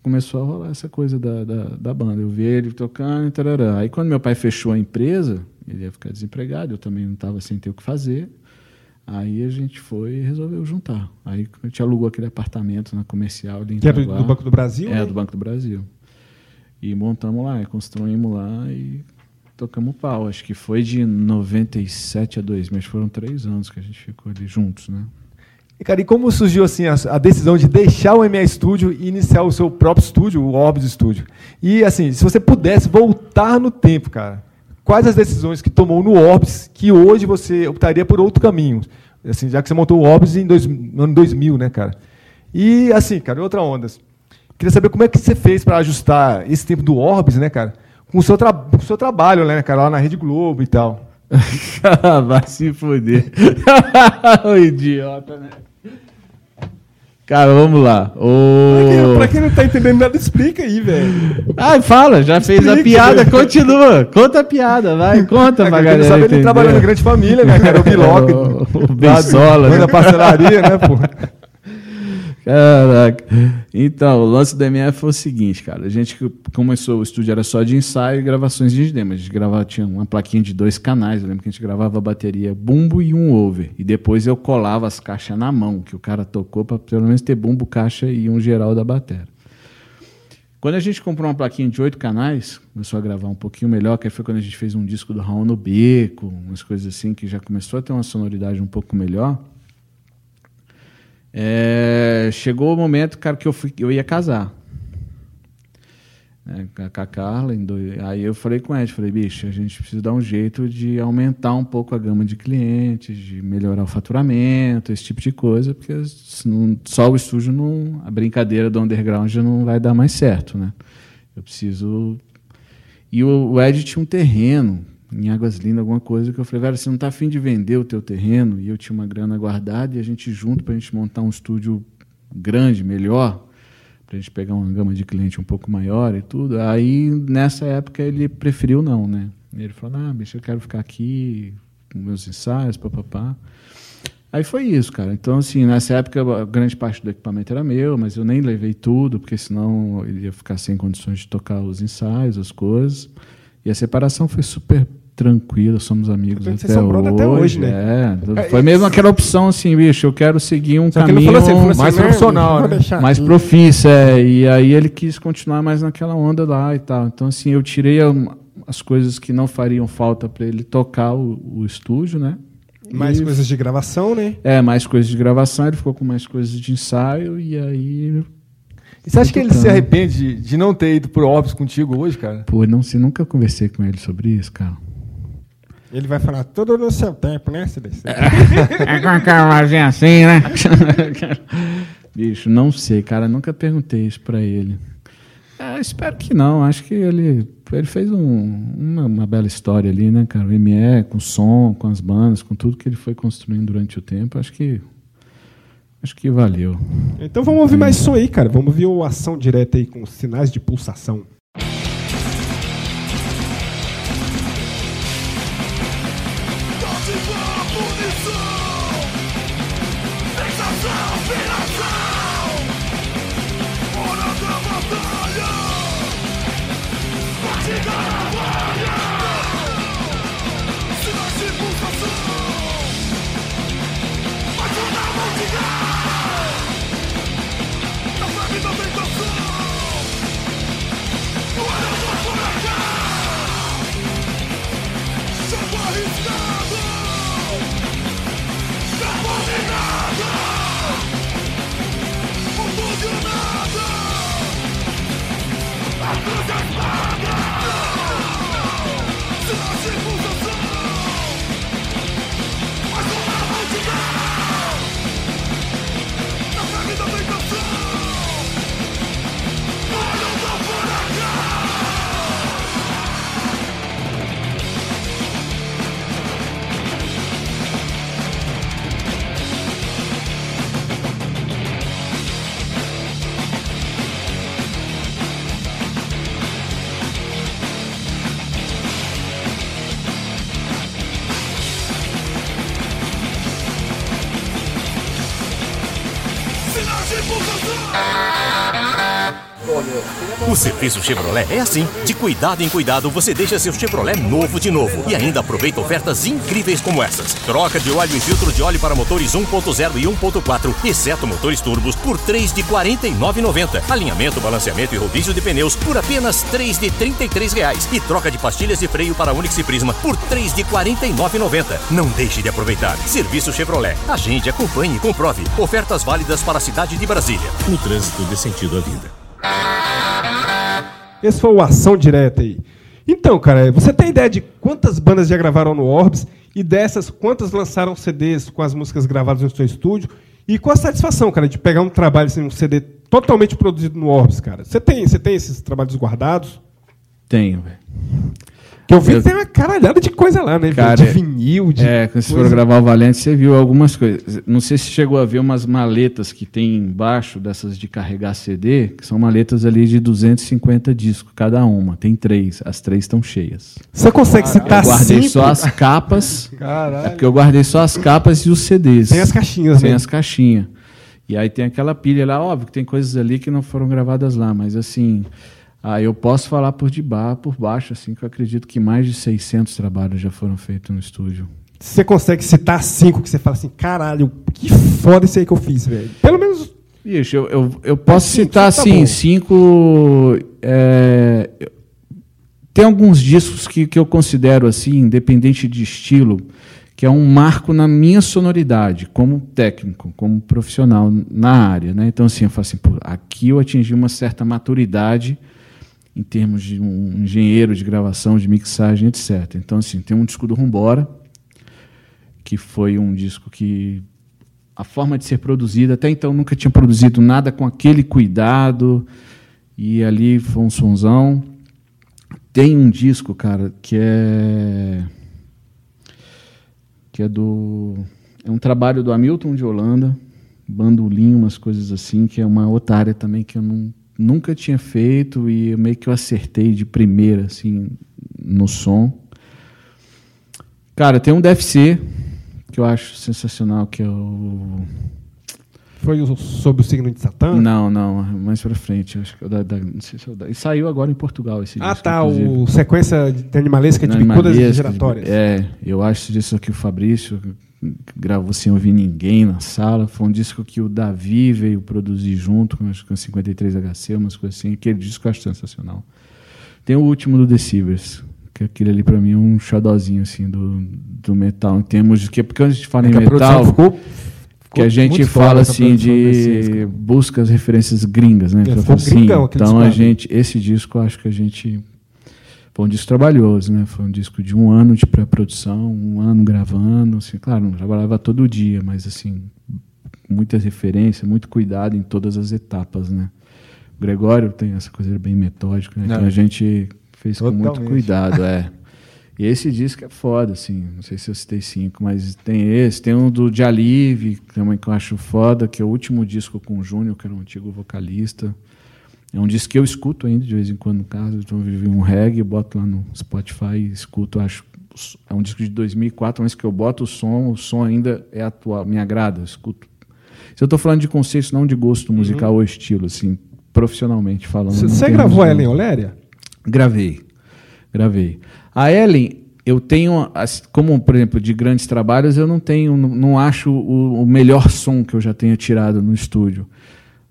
começou a rolar essa coisa da, da, da banda. Eu vi ele tocando e tarará. Aí quando meu pai fechou a empresa, ele ia ficar desempregado, eu também não estava sem ter o que fazer. Aí a gente foi e resolveu juntar. Aí a gente alugou aquele apartamento na comercial ali em Que era do, Banco do Brasil? É, né? do Banco do Brasil. E montamos lá, construímos lá e tocamos pau. Acho que foi de 97 a 2000, mas foram três anos que a gente ficou ali juntos, né? E, cara, e como surgiu assim a, a decisão de deixar o MA Studio e iniciar o seu próprio estúdio, o Orbs Studio? E assim, se você pudesse voltar no tempo, cara, quais as decisões que tomou no Orbs que hoje você optaria por outro caminho? Assim, já que você montou o Orbs em dois, no ano 2000, né, cara? E assim, cara, outra onda. Queria saber como é que você fez para ajustar esse tempo do Orbs, né, cara, com o seu, tra com o seu trabalho, né, cara, lá na Rede Globo e tal. Vai se foder. o idiota, né? Cara, vamos lá. O... Pra quem não tá entendendo nada, explica aí, velho. Ai, fala, já fez a piada, velho. continua. Conta a piada, vai, conta É, pra cara, galera. ele sabe ele trabalhou na grande família, né, cara? O Biloc. O- o Bensola, Mãe né? da parcelaria, né, pô? Caraca. Então, o lance do MF foi o seguinte, cara. A gente começou, o estúdio era só de ensaio e gravações de demo. A gente gravava, tinha uma plaquinha de dois canais. Eu lembro que a gente gravava a bateria bumbo e um over. E depois eu colava as caixas na mão, que o cara tocou para pelo menos ter bumbo, caixa e um geral da bateria. Quando a gente comprou uma plaquinha de oito canais, começou a gravar um pouquinho melhor, que foi quando a gente fez um disco do Raul no Beco, umas coisas assim, que já começou a ter uma sonoridade um pouco melhor. É, chegou o momento, cara, que eu, fui, eu ia casar. né, com a- Carla. aí eu falei com ela, falei, bicho, a gente precisa dar um jeito de aumentar um pouco a gama de clientes, de melhorar o faturamento, esse tipo de coisa, porque só o estúdio não. A brincadeira do underground não vai dar mais certo, né? Eu preciso. E o, o Ed tinha um terreno em Águas Lindas, alguma coisa, que eu falei, velho, você não está afim de vender o teu terreno? E eu tinha uma grana guardada e a gente junto para a gente montar um estúdio grande, melhor, para a gente pegar uma gama de cliente um pouco maior e tudo. Aí, nessa época, ele preferiu não, né? Ele falou, ah, bicho, eu quero ficar aqui com meus ensaios, papapá. Aí foi isso, cara. Então, assim, nessa época, grande parte do equipamento era meu, mas eu nem levei tudo, porque senão ele ia ficar sem condições de tocar os ensaios, as coisas. E a separação foi super tranquila, somos amigos até, vocês são brother até hoje, É, foi mesmo aquela opção assim, bicho, eu quero seguir um Só caminho falou assim, falou assim, mais "Não, profissional, né? mais aqui." profício, é. E aí ele quis continuar mais naquela onda lá e tal. Então, assim, eu tirei as coisas que não fariam falta para ele tocar o, o estúdio, né? Mais E- coisas de gravação, né? É, mais coisas de gravação, ele ficou com mais coisas de ensaio e aí. E você acha que ele se arrepende de, não ter ido pro Orbs contigo hoje, cara? Pô, não sei, nunca conversei com ele sobre isso, cara. Ele vai falar tudo no seu tempo, né, CDC? É com aquela vozinha assim, né? Bicho, não sei, cara. Nunca perguntei isso pra ele. É, espero que não. Acho que ele, ele fez um- uma, uma bela história ali, né, cara? O ME, com o som, com as bandas, com tudo que ele foi construindo durante o tempo. Acho que. Acho que valeu. Então vamos ouvir mais som aí, cara. Vamos ouvir o ação direta aí com sinais de pulsação. O serviço Chevrolet é assim. De cuidado em cuidado, você deixa seu Chevrolet novo de novo. E ainda aproveita ofertas incríveis como essas. Troca de óleo e filtro de óleo para motores 1.0 e 1.4, exceto motores turbos, por 3 de R$ 49,90. Alinhamento, balanceamento e rodízio de pneus por apenas 3 de 33 reais. E troca de pastilhas de freio para Onix e Prisma por 3 de R$ 49,90. Não deixe de aproveitar. Serviço Chevrolet. Agende, acompanhe e comprove. Ofertas válidas para a cidade de Brasília. O trânsito dê sentido à vida. Esse foi o Ação Direta aí. Então, cara, você tem ideia de quantas bandas já gravaram no Orbs? E dessas, quantas lançaram CDs com as músicas gravadas no seu estúdio? E qual a satisfação, cara, de pegar um trabalho, assim, um CD totalmente produzido no Orbs, cara? Você tem, você tem esses trabalhos guardados? Tenho, velho. Eu vi Eu- que tem uma caralhada de coisa lá, né? Cara, de vinil, de. É, quando você for gravar o Valente, você viu algumas coisas. Não sei se chegou a ver umas maletas que tem embaixo dessas de carregar CD, que são maletas ali de 250 discos cada uma. Tem três. As três estão cheias. Você consegue citar eu guardei cinco? só as capas. Caralho. É porque eu guardei só as capas e os CDs. Sem as caixinhas, né? as caixinhas. E aí tem aquela pilha lá, óbvio que tem coisas ali que não foram gravadas lá, mas assim, ah, eu posso falar por debaixo, por baixo, assim, que eu acredito que mais de 600 trabalhos já foram feitos no estúdio. Você consegue citar cinco que você fala assim, caralho, que foda isso aí que eu fiz, velho. Pelo menos. Bicho, eu, eu, eu posso cinco, citar, tá assim, bom. cinco... é, tem alguns discos que, que eu considero, assim, independente de estilo, que é um marco na minha sonoridade, como técnico, como profissional na área. Né? Então, assim, eu falo assim, aqui eu atingi uma certa maturidade em termos de um engenheiro de gravação, de mixagem, etc. Então, assim, tem um disco do Rumbora, que foi um disco que a forma de ser produzida, até então nunca tinha produzido nada com aquele cuidado, e ali foi um sonzão. Tem um disco, cara, que é que é do é um trabalho do Hamilton de Holanda, bandolim, umas coisas assim, que é uma outra área também que eu não, nunca tinha feito e eu meio que eu acertei de primeira assim no som. Cara, tem um DFC que eu acho sensacional, que é o Foi sobre o signo de Satã? não, não, mais pra frente. Acho que é da, da- não sei se é o da, e saiu agora em Portugal esse Ah, disco, tá. inclusive. O sequência de animalesca de bicudas giratórias. É, eu acho disso aqui o Fabrício gravou sem ouvir ninguém na sala. Foi um disco que o Davi veio produzir junto com, acho que com 53HC, umas coisas assim. Aquele disco eu acho sensacional. Tem o último do Deceivers, que aquele ali pra mim é um xodózinho assim do, do metal, em termos de que porque a gente fala É em metal, ficou. que a gente fala assim de busca as referências gringas, né? É, falar assim, então a gente, esse disco, eu acho que a gente foi um disco trabalhoso, né? Foi um disco de um ano de pré-produção, um ano gravando, assim, claro, não trabalhava todo dia, mas assim muita referência, muito cuidado em todas as etapas, né? O Gregório tem essa coisa bem metódica, né? Não. Que a gente fez com muito Totalmente. cuidado, é. E esse disco é foda, assim. Não sei se eu citei cinco, mas tem esse. Tem um do Jalive, também que eu acho foda, que é o último disco com o Júnior, que era um antigo vocalista. É um disco que eu escuto ainda de vez em quando no carro. Então eu vivi um reggae, boto lá no Spotify e escuto. Acho é um disco de 2004, mas que eu boto o som, o som ainda é atual, me agrada, escuto. Se eu estou falando de conceitos, não de gosto musical ou estilo, assim, profissionalmente falando. Você gravou a Ellen Oléria? Gravei. Gravei. A Ellen, eu tenho, como, por exemplo, de grandes trabalhos, eu não tenho, não, acho o, o melhor som que eu já tenha tirado no estúdio.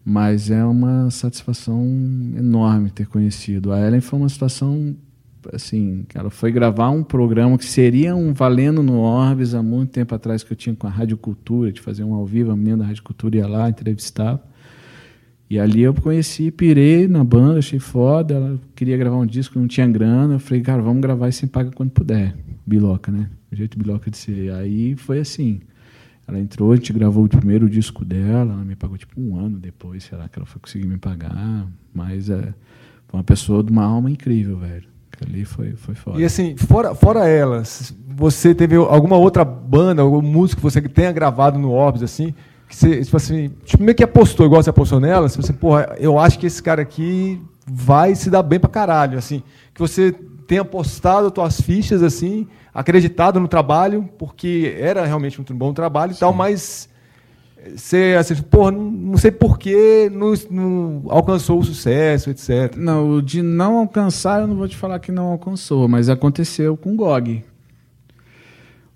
Mas é uma satisfação enorme ter conhecido. A Ellen foi uma situação, assim, ela foi gravar um programa que seria um valendo no Orbis há muito tempo atrás que eu tinha com a Rádio Cultura, de fazer um ao vivo, a menina da Rádio Cultura ia lá, entrevistava. E ali eu conheci, pirei na banda, achei foda. Ela queria gravar um disco, não tinha grana. Eu falei, cara, vamos gravar e você paga quando puder. Biloca, né? O jeito biloca de ser. Aí foi assim. Ela entrou, a gente gravou o primeiro disco dela, ela me pagou tipo um ano depois, será que ela foi conseguir me pagar? Mas é, foi uma pessoa de uma alma incrível, velho. Que Ali foi, foi foda. E assim, fora, fora elas, você teve alguma outra banda, algum músico que você tenha gravado no Orbs, assim, que você, tipo assim, tipo, meio que apostou, igual você apostou nela, você, assim, porra, eu acho que esse cara aqui vai se dar bem pra caralho, assim, que você tenha postado as tuas fichas, assim, acreditado no trabalho, porque era realmente um bom trabalho e tal, mas Você, assim, porra, não, não sei porquê não, não alcançou o sucesso, etc. Não, o de não alcançar, eu não vou te falar que não alcançou, mas aconteceu com o GOG.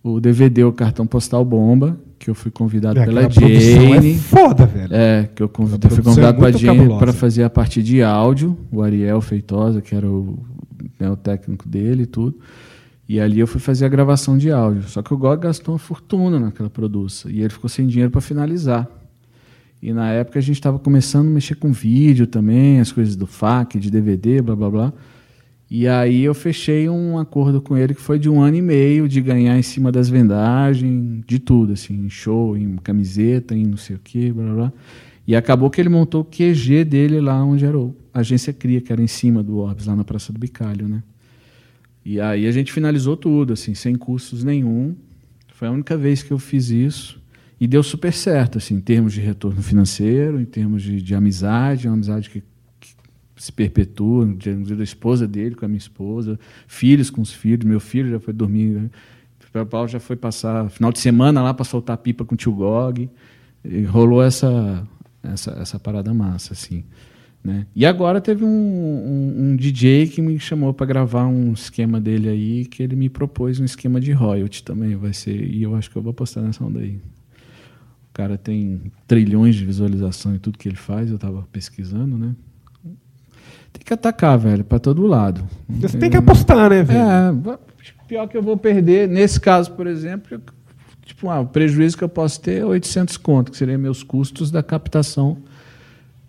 O DVD, o cartão postal bomba, que eu fui convidado É, pela produção Jane. É foda, velho. É, que eu convidei, A fui é convidado para muito Jane para fazer a parte de áudio, o Ariel Feitosa, que era o, né, o técnico dele e tudo. E ali eu fui fazer a gravação de áudio. Só que o GOG gastou uma fortuna naquela produção. E ele ficou sem dinheiro para finalizar. E na época a gente estava começando a mexer com vídeo também, as coisas do FAC, de DVD, blá blá blá. E aí eu fechei um acordo com ele que foi de um ano e meio de ganhar em cima das vendagens, de tudo, assim, em show, em camiseta, em não sei o quê, blá blá. E acabou que ele montou o QG dele lá onde era o- a agência Cria, que era em cima do Orbis, lá na Praça do Bicalho, né? E aí a gente finalizou tudo, assim, sem custos nenhum. Foi a única vez que eu fiz isso. E deu super certo, assim, em termos de retorno financeiro, em termos de, de amizade, uma amizade que, que se perpetua, de- da esposa dele com a minha esposa, filhos com os filhos, meu filho já foi dormir, né? o Paulo já foi passar final de semana lá para soltar pipa com o tio Gog, e rolou essa, essa, essa parada massa, assim. Né? E agora teve um, um, um DJ que me chamou para gravar um esquema dele aí, que ele me propôs um esquema de royalty também, vai ser, e eu acho que eu vou postar nessa onda aí. O cara tem trilhões de visualização em tudo que ele faz, eu tava pesquisando, né? Tem que atacar, velho, para todo lado. Você tem que apostar, né, velho? É, pior que eu vou perder, nesse caso, por exemplo, tipo, ah, o prejuízo que eu posso ter é 800 conto, que seriam meus custos da captação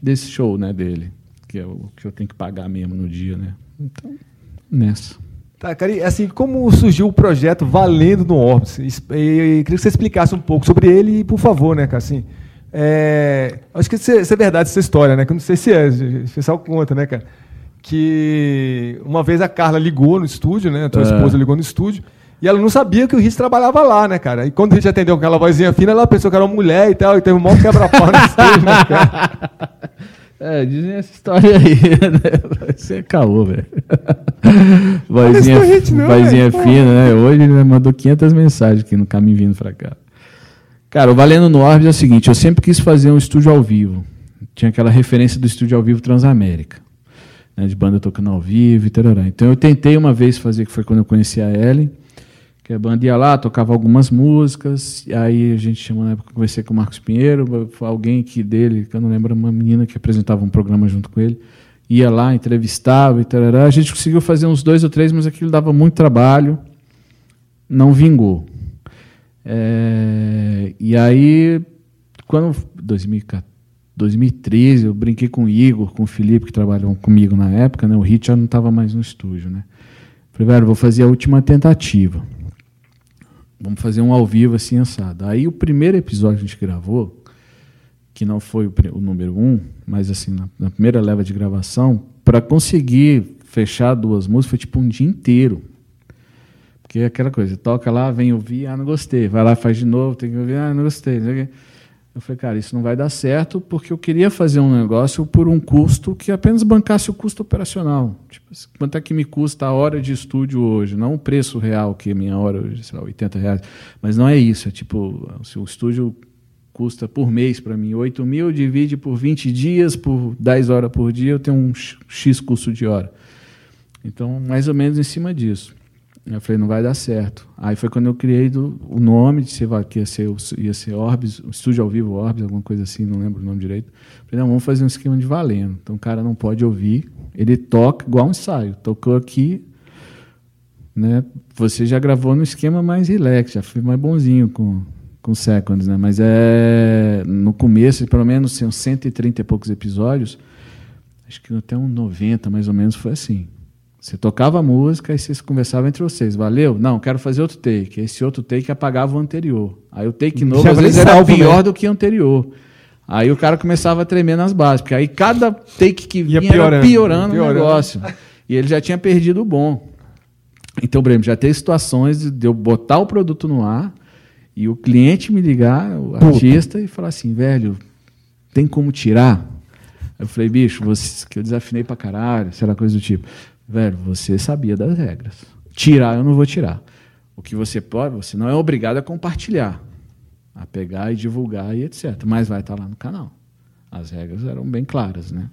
desse show, né, dele, que é o que eu tenho que pagar mesmo no dia, né? Então, nessa. Tá, cara, e, assim, como surgiu o projeto Valendo no Orbis? E, queria que você explicasse um pouco sobre ele, e, por favor, né, cara, assim, é, acho que isso é, isso é verdade, essa história, né, que eu não sei se é, o pessoal conta, né, cara, que uma vez a Carla ligou no estúdio, né, a tua É. esposa ligou no estúdio, e ela não sabia que o Riz trabalhava lá, né, cara, e quando a gente atendeu com aquela vozinha fina, ela pensou que era uma mulher e tal, e teve um maior quebra-pau no estúdio, né, cara. É, dizem essa história aí, né? Ser caô, velho. Vozinha, hit, não, vozinha velho. fina, né? Hoje ele mandou 500 mensagens aqui no caminho vindo pra cá. Cara, o Valendo no Orbis é o seguinte, eu sempre quis fazer um estúdio ao vivo. Tinha aquela referência do estúdio ao vivo Transamérica. Né, de banda tocando ao vivo e tarará. Então eu tentei uma vez fazer, que foi quando eu conheci a Ellen, que a banda ia lá, tocava algumas músicas, e aí a gente chamou na época, conversei com o Marcos Pinheiro, alguém que dele, que eu não lembro, uma menina que apresentava um programa junto com ele, ia lá, entrevistava e tarará. A gente conseguiu fazer uns dois ou três, mas aquilo dava muito trabalho, não vingou. É, e aí, quando 2014, 2013, eu brinquei com o Igor, com o Felipe, que trabalham comigo na época, né? O Hit já não estava mais no estúdio, né? Falei, velho, vou fazer a última tentativa. Vamos fazer um ao vivo assim, assado. Aí o primeiro episódio que a gente gravou, que não foi o, o número um, mas assim, na, na primeira leva de gravação, para conseguir fechar duas músicas, foi tipo um dia inteiro. Porque é aquela coisa, toca lá, vem ouvir, ah, não gostei. Vai lá, faz de novo, tem que ouvir, ah, não gostei. não sei o. Eu falei, cara, isso não vai dar certo porque eu queria fazer um negócio por um custo que apenas bancasse o custo operacional. Tipo, quanto é que me custa a hora de estúdio hoje? Não o preço real, que é minha hora hoje, sei lá, 80 reais. Mas não é isso. É tipo, se o estúdio custa por mês para mim 8 mil, divide por 20 dias, por 10 horas por dia, eu tenho um X custo de hora. Então, mais ou menos em cima disso. Eu falei, não vai dar certo. Aí foi quando eu criei do- o nome, de ser, que ia ser, ia ser Orbis, Estúdio ao Vivo Orbis, alguma coisa assim, não lembro o nome direito. Falei, não, vamos fazer um esquema de valendo. Então o cara não pode ouvir, ele toca igual um ensaio. Tocou aqui, né? Você já gravou no esquema mais relax, já foi mais bonzinho com, com Seconds, né? Mas é no começo, pelo menos uns 130 e poucos episódios, acho que até um 90 mais ou menos foi assim. Você tocava a música e vocês conversavam entre vocês. Valeu? Não, quero fazer outro take. Esse outro take apagava o anterior. Aí o take novo Já às vezes era salvo, pior né? do que o anterior. Aí o cara começava a tremer nas bases, porque aí cada take que Ia vinha era piorando, piorando o piorando. negócio. E ele já tinha perdido o bom. Então, Breno, já teve situações de eu botar o produto no ar e o cliente me ligar, o artista, e falar assim, velho, tem como tirar? Eu falei, bicho, você, que eu desafinei pra caralho, será coisa do tipo. Velho, você sabia das regras. Tirar eu não vou tirar. O que você pode, você não é obrigado a compartilhar. a pegar e divulgar e etc. Mas vai estar lá no canal. As regras eram bem claras, né?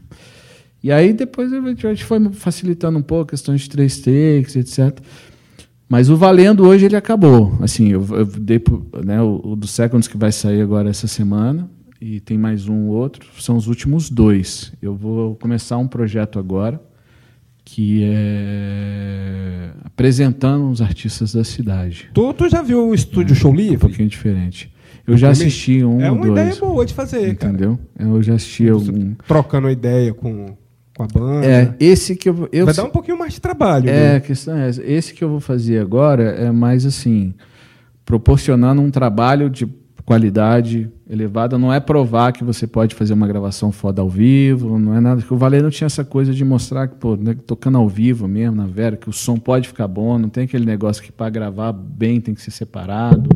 E aí depois a gente foi facilitando um pouco, questões de três takes, etc. Mas o Valendo hoje ele acabou. Assim, eu, eu dei né, o, o do Seconds que vai sair agora essa semana e tem mais um outro, são os últimos dois. Eu vou começar um projeto agora que é apresentando os artistas da cidade. Tu, tu já viu o estúdio Show Um Livre? pouquinho diferente. Eu já assisti um É uma dois. ideia boa de fazer, cara. entendeu? Eu já assisti um. Trocando ideia com, com a banda. É, esse que eu, eu Vai dar um pouquinho mais de trabalho. É, né? a questão é essa. Esse que eu vou fazer agora é mais assim, proporcionando um trabalho de qualidade elevada. Não é provar que você pode fazer uma gravação foda ao vivo, não é nada. Que o não tinha essa coisa de mostrar que, pô, né, tocando ao vivo mesmo, na Vera, que o som pode ficar bom, não tem aquele negócio que para gravar bem tem que ser separado,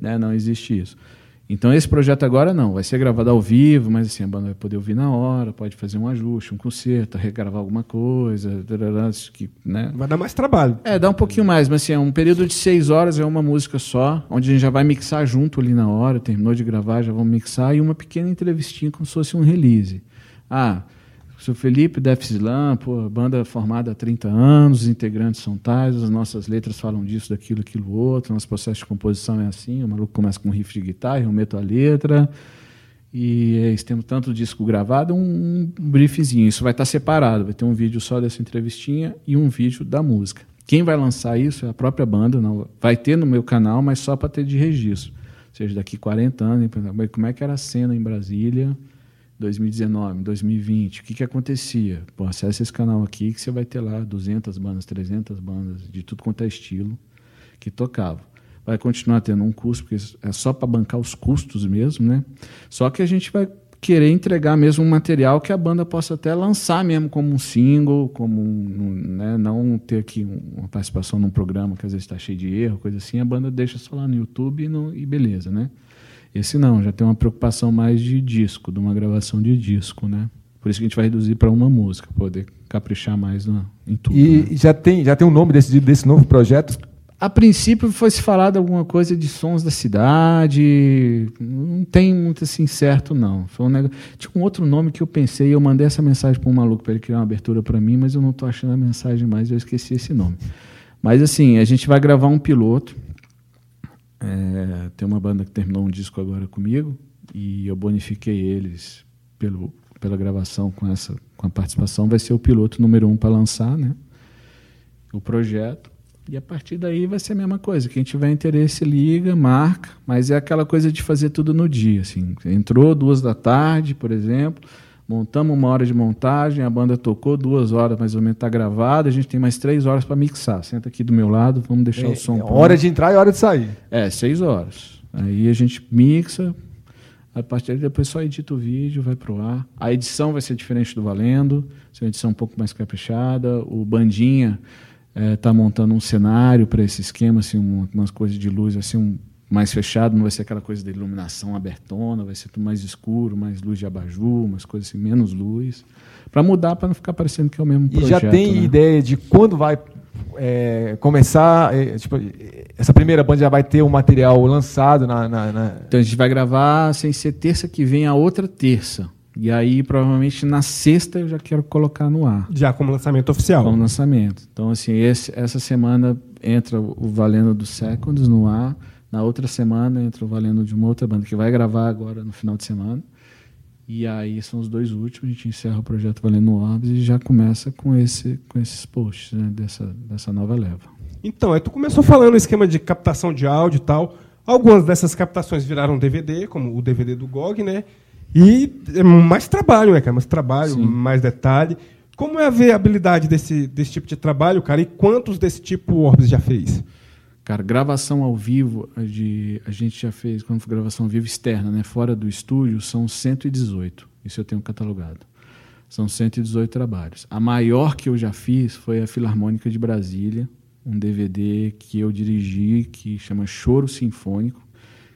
né? Não existe isso. Então esse projeto agora não, vai ser gravado ao vivo, mas assim, a banda vai poder ouvir na hora, pode fazer um ajuste, um concerto, regravar alguma coisa, tarará, que, né? Vai dar mais trabalho. É, dá um pouquinho mais, mas assim, é um período de seis horas, é uma música só, onde a gente já vai mixar junto ali na hora, terminou de gravar, já vamos mixar, e uma pequena entrevistinha como se fosse um release. Ah, sou Felipe, Def Slam, pô, banda formada há 30 anos, os integrantes são tais, as nossas letras falam disso, daquilo, aquilo, outro, nosso processo de composição é assim, o maluco começa com um riff de guitarra, eu meto a letra, e é isso, temos tanto disco gravado, um, um briefzinho. Isso vai estar separado, vai ter um vídeo só dessa entrevistinha e um vídeo da música. Quem vai lançar isso é a própria banda, não vai ter no meu canal, mas só para ter de registro. Ou seja, daqui 40 anos, como é que era a cena em Brasília, 2019, 2020, o que, que acontecia? Pô, acessa esse canal aqui que você vai ter lá 200 bandas, 300 bandas, de tudo quanto é estilo, que tocavam vai continuar tendo um custo, porque é só para bancar os custos mesmo, né? Só que a gente vai querer entregar mesmo um material que a banda possa até lançar mesmo como um single, como um, né? não ter aqui uma participação num programa que às vezes está cheio de erro, coisa assim, a banda deixa só lá no YouTube e, e beleza, né? Esse não, já tem uma preocupação mais de disco, de uma gravação de disco, né? Por isso que a gente vai reduzir para uma música, poder caprichar mais na, em tudo. E né? já tem, já tem um nome decidido desse novo projeto? A princípio foi se falado alguma coisa de sons da cidade, não tem muito assim certo não. Foi um negócio... Tinha um outro nome que eu pensei, eu mandei essa mensagem para um maluco para ele criar uma abertura para mim, mas eu não estou achando a mensagem mais, eu esqueci esse nome. Mas assim, a gente vai gravar um piloto. É, tem uma banda que terminou um disco agora comigo e eu bonifiquei eles pelo, pela gravação com essa com a participação. Vai ser o piloto número um para lançar, né? O projeto. E a partir daí vai ser a mesma coisa. Quem tiver interesse, liga, marca, mas é aquela coisa de fazer tudo no dia. Assim. Entrou duas da tarde, por exemplo, montamos uma hora de montagem, a banda tocou duas horas mais ou menos, está gravado, a gente tem mais três horas para mixar. Senta aqui do meu lado, vamos deixar É, o som. é hora de entrar e hora de sair. É, seis horas. Aí a gente mixa, a partir daí depois só edita o vídeo, vai pro ar. A edição vai ser diferente do Valendo, ser uma edição um pouco mais caprichada. O Bandinha está montando um cenário para esse esquema, assim, um- umas coisas de luz assim, um, mais fechado, não vai ser aquela coisa da iluminação abertona, vai ser tudo mais escuro, mais luz de abajur, umas coisas assim, menos luz. Para mudar, para não ficar parecendo que é o mesmo E projeto. já tem né? ideia de quando vai é, começar? é, tipo, essa primeira banda já vai ter o material lançado na. na- na- Então a gente vai gravar sem ser terça que vem, a outra terça. E aí, provavelmente, na sexta eu já quero colocar no ar. Já como lançamento oficial. Com o lançamento. Então, assim, esse- essa semana entra o Valendo do Seconds no ar. Na outra semana entra o Valendo de uma outra banda que vai gravar agora no final de semana. E aí são os dois últimos. A gente encerra o projeto Valendo Orbs e já começa com, esse, com esses posts né, dessa, dessa nova leva. Então, aí tu começou falando o esquema de captação de áudio e tal. Algumas dessas captações viraram DVD, como o DVD do GOG, né? E é mais trabalho, né, cara? Mais trabalho, Sim. mais detalhe. Como é a viabilidade desse, desse tipo de trabalho, cara? E quantos desse tipo o Orbs já fez? Cara, gravação ao vivo, a, de, a gente já fez, quando foi gravação ao vivo externa, né, fora do estúdio, são 118. Isso eu tenho catalogado. São 118 trabalhos. A maior que eu já fiz foi a Filarmônica de Brasília, um DVD que eu dirigi, que chama Choro Sinfônico,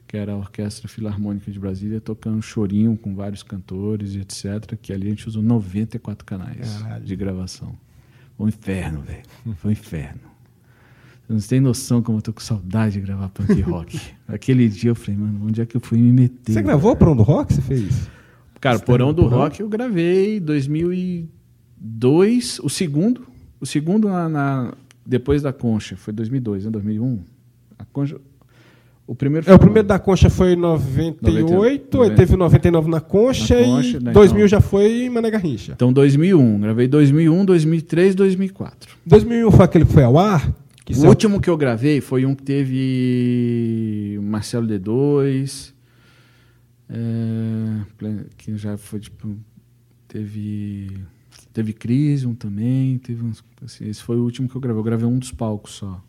que era a Orquestra Filarmônica de Brasília, tocando chorinho com vários cantores e etc. Que ali a gente usou 94 canais Caralho. de gravação. Foi um inferno, velho. Foi um inferno. Não tem noção como eu tô com saudade de gravar punk rock. Aquele dia eu falei, mano, onde é que eu fui me meter? Você gravou Porão do Rock? Você fez? Cara, Você Porão do Porão? Rock eu gravei em 2002, o segundo, o segundo na, na- depois da Concha, foi 2002, né, 2001. A Concha, o primeiro É, o primeiro da Concha foi em 98, aí 90. teve o 99 na Concha, Na Concha, e né, 2000 então. já foi em Mané Garrincha. Então 2001, gravei 2001, 2003, 2004. 2001 foi aquele que foi ao ar? Que o último que eu gravei foi um que teve Marcelo D2, é, que já foi tipo. Teve. Teve Crisium também. Teve uns, assim, esse foi o último que eu gravei. Eu gravei um dos palcos só.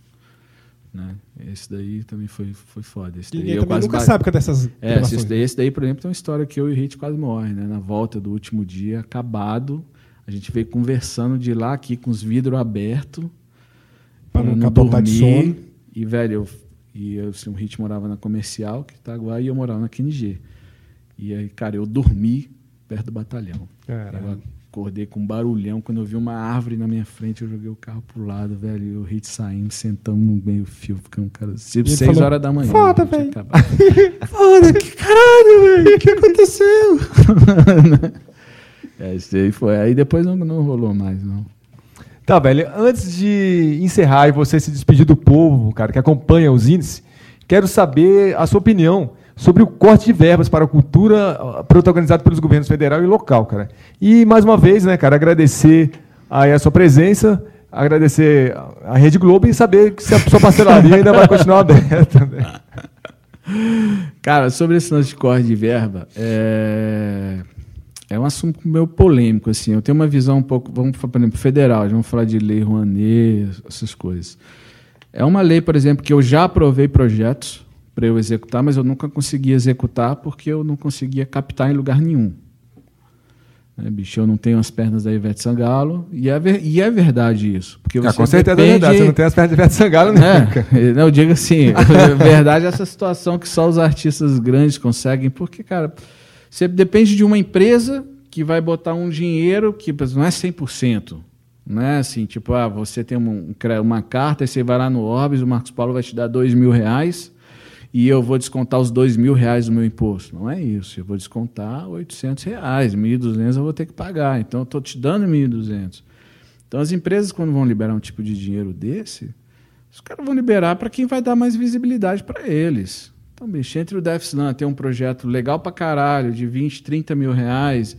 Né? Esse daí também foi, foi foda. Esse daí eu quase nunca ba- sabe que é dessas É, esse daí, esse daí, por exemplo, tem uma história que eu e o Hit quase morrem, né? Na volta do último dia, acabado. A gente veio conversando de lá aqui com os vidros abertos. Pra não capotar de sono. E, velho, eu, e eu, assim, o Hit morava na comercial, que Itaguá, e eu morava na QNG. E aí, cara, eu dormi perto do batalhão. Caralho. Acordei com um barulhão. Quando eu vi uma árvore na minha frente, eu joguei o carro pro lado, velho. E o Hit saindo, sentamos no meio fio, ficando, cara, tipo, seis falou, horas da manhã. "Foda, velho." Foda, que caralho, velho. O que aconteceu? É, isso aí foi. Aí depois não, não rolou mais, não. Tá, velho. Antes de encerrar e você se despedir do povo, cara, que acompanha os índices, quero saber a sua opinião sobre o corte de verbas para a cultura ah, protagonizado pelos governos federal e local, cara. E mais uma vez, né, cara, agradecer aí a sua presença, agradecer a Rede Globo e saber se a sua parcelaria ainda vai continuar aberta. Né? Cara, sobre esse lance de corte de verba, é, é um assunto meio polêmico, assim. Eu tenho uma visão um pouco, vamos falar, por exemplo, federal, vamos falar de lei Rouanet, essas coisas. É uma lei, por exemplo, que eu já aprovei projetos para eu executar, mas eu nunca consegui executar porque eu não conseguia captar em lugar nenhum. Né, bicho, eu não tenho as pernas da Ivete Sangalo, e é, ver- e é verdade isso. Porque Ah, você com certeza é depende- verdade. Você não tem as pernas de Beto Sangalo, né? cara? é, não, eu digo assim, na verdade, essa situação que só os artistas grandes conseguem, porque, cara, você depende de uma empresa que vai botar um dinheiro que não é 100%. Não é assim, tipo, ah, você tem um- uma carta, e você vai lá no Orbis, o Marcos Paulo vai te dar dois mil reais e eu vou descontar os dois mil reais do meu imposto. Não é isso, eu vou descontar 800 reais, 1.200 eu vou ter que pagar, então eu estou te dando 1.200. Então as empresas, quando vão liberar um tipo de dinheiro desse, os caras vão liberar para quem vai dar mais visibilidade para eles. Então, bicho, entre o Defslan ter um projeto legal pra caralho, de 20, 30 mil reais,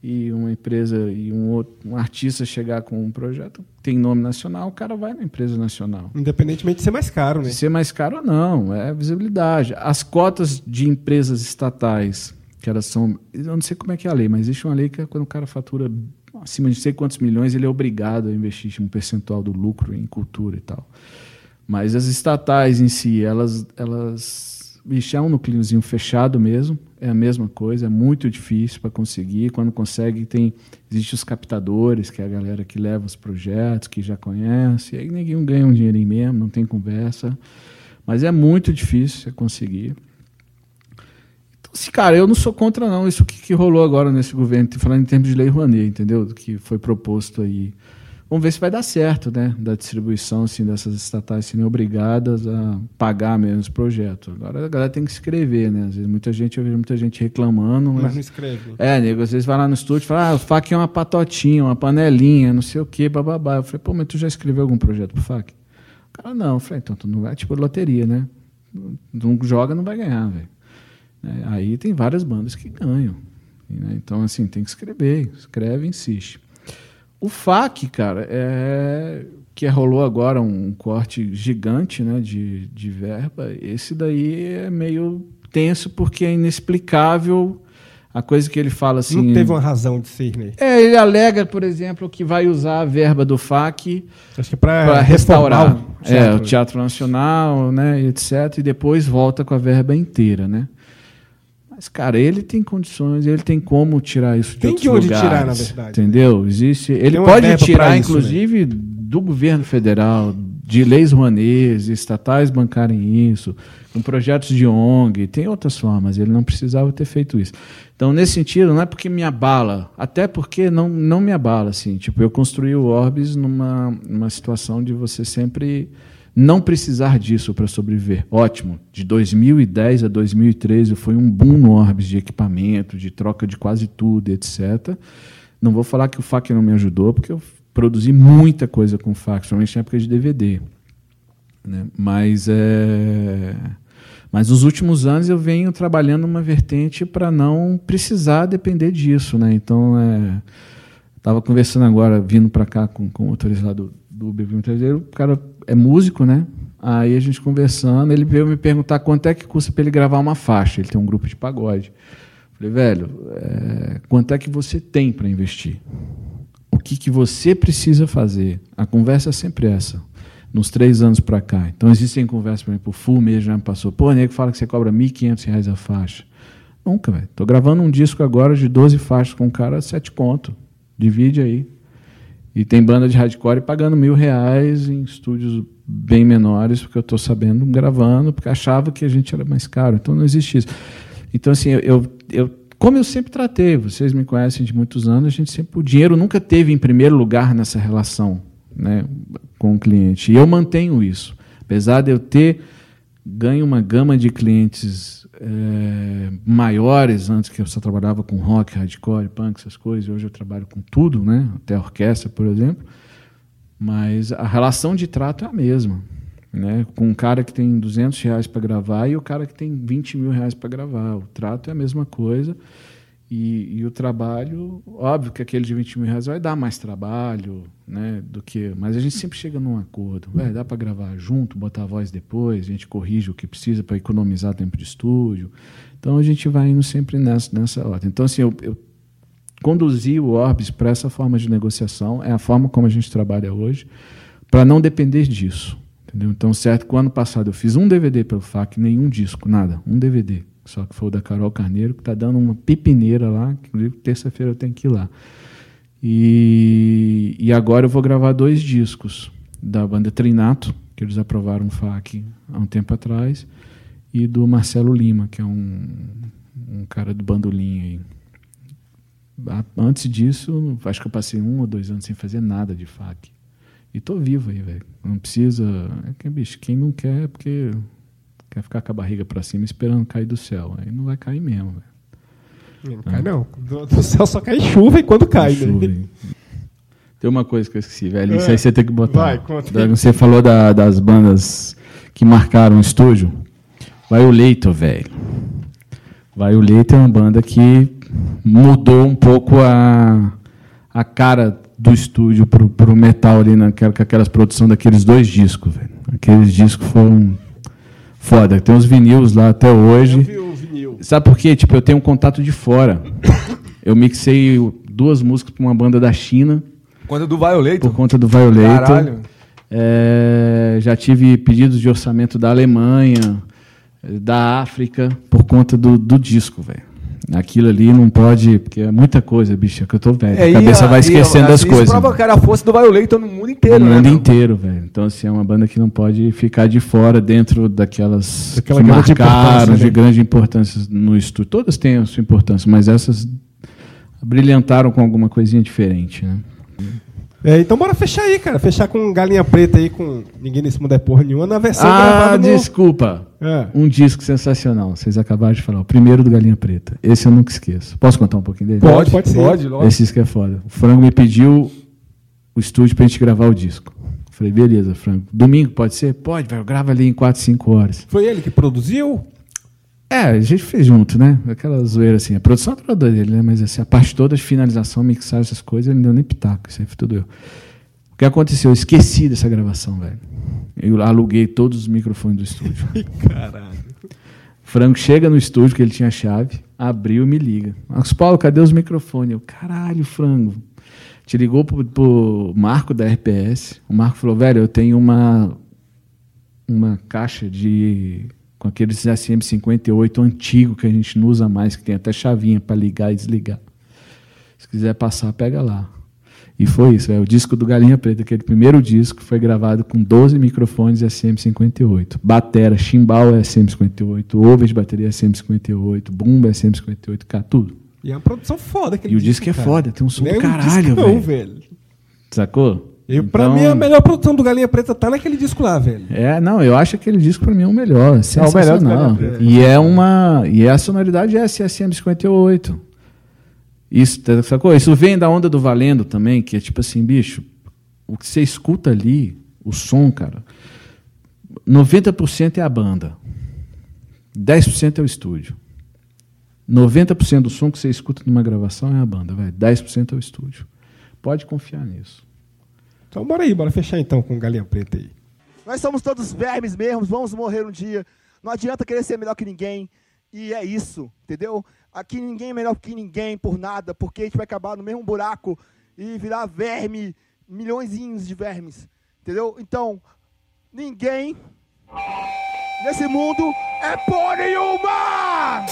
e uma empresa e um, outro, um artista chegar com um projeto que tem nome nacional, o cara vai na empresa nacional. Independentemente de ser mais caro, né? Se ser mais caro ou não, é visibilidade. As cotas de empresas estatais, que elas são. Eu não sei como é que é a lei, mas existe uma lei que é quando o cara fatura acima de sei quantos milhões, ele é obrigado a investir um percentual do lucro em cultura e tal. Mas as estatais em si, elas, elas bicho, é um núcleozinho fechado mesmo, é a mesma coisa, é muito difícil para conseguir. Quando consegue, tem existe os captadores, que é a galera que leva os projetos, que já conhece, e aí ninguém ganha um dinheirinho mesmo, não tem conversa. Mas é muito difícil conseguir. Então, assim, cara, eu não sou contra não isso que, que rolou agora nesse governo, falando em termos de lei Rouanet, entendeu? Que foi proposto aí. Vamos ver se vai dar certo, né? Da distribuição assim, dessas estatais serem obrigadas a pagar mesmo os projetos. Agora a galera tem que escrever, né? Às vezes muita gente, eu vejo muita gente reclamando, mas, Mas não escreve. é, nego, às vezes vai lá no estúdio e fala, ah, o FAC é uma patotinha, uma panelinha, não sei o quê, bababá. Eu falei, pô, mas tu já escreveu algum projeto pro FAC? O cara, não. Eu falei, então tu não vai, tipo loteria, né? Não joga, não vai ganhar, velho. É, aí tem várias bandas que ganham. né? Então, assim, tem que escrever. Escreve, insiste. O FAC, cara, é que rolou agora um corte gigante né, de, de verba. Esse daí é meio tenso porque é inexplicável a coisa que ele fala assim. Não teve uma razão de ser, né? É, ele alega, por exemplo, que vai usar a verba do FAC Acho que é pra, para restaurar o é, teatro. o Teatro Nacional, né, etc. E depois volta com a verba inteira, né? Mas, cara, ele tem condições, ele tem como tirar isso de Tem de onde lugares, tirar, na verdade. Entendeu? Existe. Ele pode tirar, isso, né? inclusive, do governo federal, de leis ruanês, estatais bancarem isso, com projetos de ONG, tem outras formas, ele não precisava ter feito isso. Então, nesse sentido, não é porque me abala, até porque não, não me abala, assim. Tipo, eu construí o Orbis numa, numa situação de você sempre não precisar disso para sobreviver. Ótimo. De 2010 a 2013 foi um boom no Orbis de equipamento, de troca de quase tudo, etc. Não vou falar que o FAC não me ajudou, porque eu produzi muita coisa com o FAC, principalmente na época de DVD. Né? Mas, é... Mas nos últimos anos eu venho trabalhando uma vertente para não precisar depender disso. Né? Então, é... estava conversando agora, vindo para cá com, com motorista lá do, do Uber o cara é músico, né? Aí a gente conversando, ele veio me perguntar quanto é que custa para ele gravar uma faixa. Ele tem um grupo de pagode. Falei, velho, é, quanto é que você tem para investir? O que, que você precisa fazer? A conversa é sempre essa. Nos três anos para cá. Então, existem conversas, por exemplo, o Full mesmo já me passou. Pô, nego fala que você cobra R$ 1.500 a faixa. Nunca, velho. Estou gravando um disco agora de 12 faixas com um cara, 7 conto. Divide aí. E tem banda de hardcore pagando mil reais em estúdios bem menores, porque eu estou sabendo, gravando, porque achava que a gente era mais caro. Então não existe isso. Então, assim, eu, eu, como eu sempre tratei, vocês me conhecem de muitos anos, a gente sempre, o dinheiro nunca teve em primeiro lugar nessa relação né, com o cliente. E eu mantenho isso. Apesar de eu ter ganho uma gama de clientes é, maiores, antes que eu só trabalhava com rock, hardcore, punk, essas coisas, hoje eu trabalho com tudo, né, até orquestra, por exemplo. Mas a relação de trato é a mesma. Né? Com um cara que tem 200 reais para gravar e o cara que tem 20 mil reais para gravar. O trato é a mesma coisa. E, e, o trabalho, óbvio que aquele de 20 mil reais vai dar mais trabalho né, do que. Mas a gente sempre chega num acordo. Vai, dá para gravar junto, botar a voz depois, a gente corrige o que precisa para economizar tempo de estúdio. Então a gente vai indo sempre nessa, nessa ordem. Então, assim, eu, eu conduzir o Orbis para essa forma de negociação, é a forma como a gente trabalha hoje, para não depender disso. Entendeu? Então, certo que o ano passado eu fiz um DVD pelo FAC, nenhum disco, nada, um DVD. Só que foi o da Carol Carneiro, que está dando uma pipineira lá, que terça-feira eu tenho que ir lá. E, e agora eu vou gravar dois discos da banda Trinato, que eles aprovaram o FAC há um tempo atrás, e do Marcelo Lima, que é um, um cara do bandolim aí. Antes disso, acho que eu passei um ou dois anos sem fazer nada de FAC. E tô vivo aí, velho. Não precisa. É que, bicho, quem não quer é porque quer ficar com a barriga para cima esperando cair do céu. Aí não vai cair mesmo, velho. Não cai, não. Do, do, céu só cai chuva e quando cai, né? chuva, né? Tem uma coisa que eu esqueci, velho. É. Isso aí você tem que botar. Vai, conta. Você falou da, das bandas que marcaram o estúdio. Vai o Leito, velho. Vai o Leito é uma banda que mudou um pouco a, a cara do estúdio pro, pro metal ali naquela, com aquelas produções daqueles dois discos, velho. Aqueles discos foram foda. Tem os vinis lá até hoje. Eu vi o vinil. Sabe por quê? Tipo, eu tenho um contato de fora. Eu mixei duas músicas para uma banda da China. Por conta do Violator? Por conta do Violator. Caralho. É, já tive pedidos de orçamento da Alemanha, da África, por conta do, do disco, velho. Aquilo ali não pode, porque é muita coisa, bicho, é que eu tô velho. É, a cabeça a, vai esquecendo das coisas. Isso provocar a força do Violator no mundo inteiro, No né, mundo inteiro, velho. Então, assim, é uma banda que não pode ficar de fora dentro daquelas Daquela que marcaram né? de grande importância no estúdio. Todas têm a sua importância, mas essas brilhantaram com alguma coisinha diferente, né? É, então bora fechar aí, cara. Fechar com galinha preta aí, com Ninguém Nesse Mundo é Porra Nenhuma, na versão Ah, gravada no... desculpa. É. Um disco sensacional. Vocês acabaram de falar. O primeiro do Galinha Preta. Esse eu nunca esqueço. Posso contar um pouquinho dele? Pode, pode ser. Pode, lógico. Esse disco é foda. O Frango me pediu o estúdio pra gente gravar o disco. Falei, beleza, Frango. Domingo pode ser? Pode, velho. Grava ali em 4, 5 horas. Foi ele que produziu? É, a gente fez junto, né? Aquela zoeira assim. A produção é toda dele, né? Mas assim, a parte toda de finalização, mixagem, essas coisas, ele não deu nem pitaco. Isso aí foi tudo eu. O que aconteceu? Eu esqueci dessa gravação, velho. Eu aluguei todos os microfones do estúdio. Caralho. Franco chega no estúdio, que ele tinha chave, abriu e me liga. Marcos Paulo, cadê os microfones? Eu, caralho, frango. Te ligou pro, pro Marco da RPS. O Marco falou, velho, eu tenho uma, uma caixa de. Com aqueles SM58 antigo que a gente não usa mais, que tem até chavinha para ligar e desligar. Se quiser passar, pega lá. E foi isso, é o disco do Galinha Preta, aquele primeiro disco foi gravado com 12 microfones SM58. Batera, chimbal é SM58, over de bateria é SM58, bumba é SM58, cara, tudo. E é uma produção foda. E o disco é cara. foda, tem um som do caralho, velho. velho. Sacou? E pra Então- mim, a melhor produção do Galinha Preta tá naquele disco lá, velho. É, não, eu acho aquele disco pra mim é o melhor. É sensacional. melhor Galinha e é uma. E a sonoridade é SSM 58. Isso, tá- sacou? Isso vem da onda do Valendo também, que é tipo assim, bicho, o que você escuta ali, o som, cara, 90% é a banda. 10% é o estúdio. 90% do som que você escuta numa gravação é a banda, velho. 10% é o estúdio. Pode confiar nisso. Então bora aí, bora fechar então com Galinha Preta aí. Nós somos todos vermes mesmo, vamos morrer um dia. Não adianta querer ser melhor que ninguém. E é isso, entendeu? Aqui ninguém é melhor que ninguém por nada, porque a gente vai acabar no mesmo buraco e virar verme, milhõezinhos de vermes, entendeu? Então, ninguém nesse mundo é porra nenhuma!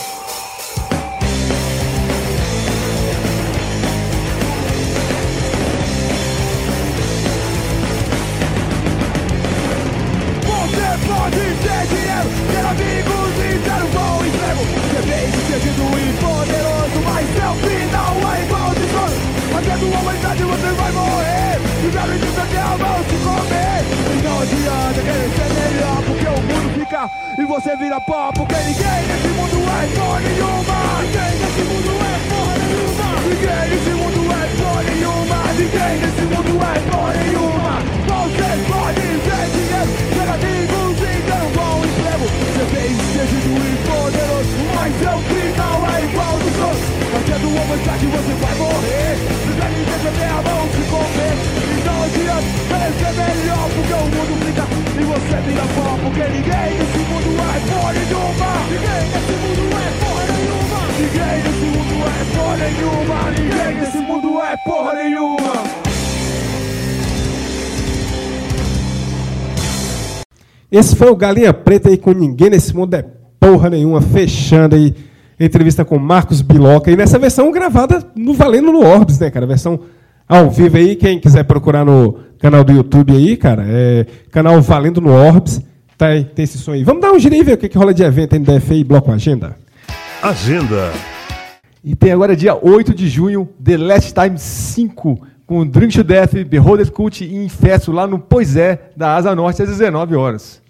Pode ter dinheiro, ter amigos e ter um bom emprego. Ser bem sucedido e poderoso, mas seu final é igual de sono Fazendo a humanidade você vai morrer. E velho de terra vão te comer. E não adianta querer ser melhor Porque o mundo fica e você vira pó Porque ninguém nesse mundo é porra nenhuma. Ninguém nesse mundo é porra nenhuma. Ninguém nesse mundo é porra nenhuma. Ninguém nesse mundo é nenhuma. Você pode ter A humanidade você vai morrer. Se deve defender a mão se comer E não adianta ser melhor Porque o mundo fica e você vira pó Porque ninguém nesse mundo é porra nenhuma. Ninguém nesse mundo é porra nenhuma. Ninguém nesse mundo é porra nenhuma. Ninguém nesse mundo é porra nenhuma. Esse foi o Galinha Preta aí com ninguém nesse mundo é porra nenhuma, fechando aí entrevista com Marcos Biloca. E nessa versão gravada no Valendo no Orbs, né, cara? Versão ao vivo aí, quem quiser procurar no canal do YouTube aí, cara, é canal Valendo no Orbs, tá aí, tem esse som aí. Vamos dar um giro aí e ver o que, que rola de evento aí no DF aí, Bloco Agenda. Agenda. E tem agora dia 8 de junho, The Last Time 5, com Drink to Death, Beholder Cult e Infesto lá no Pois É, da Asa Norte, às 19 horas.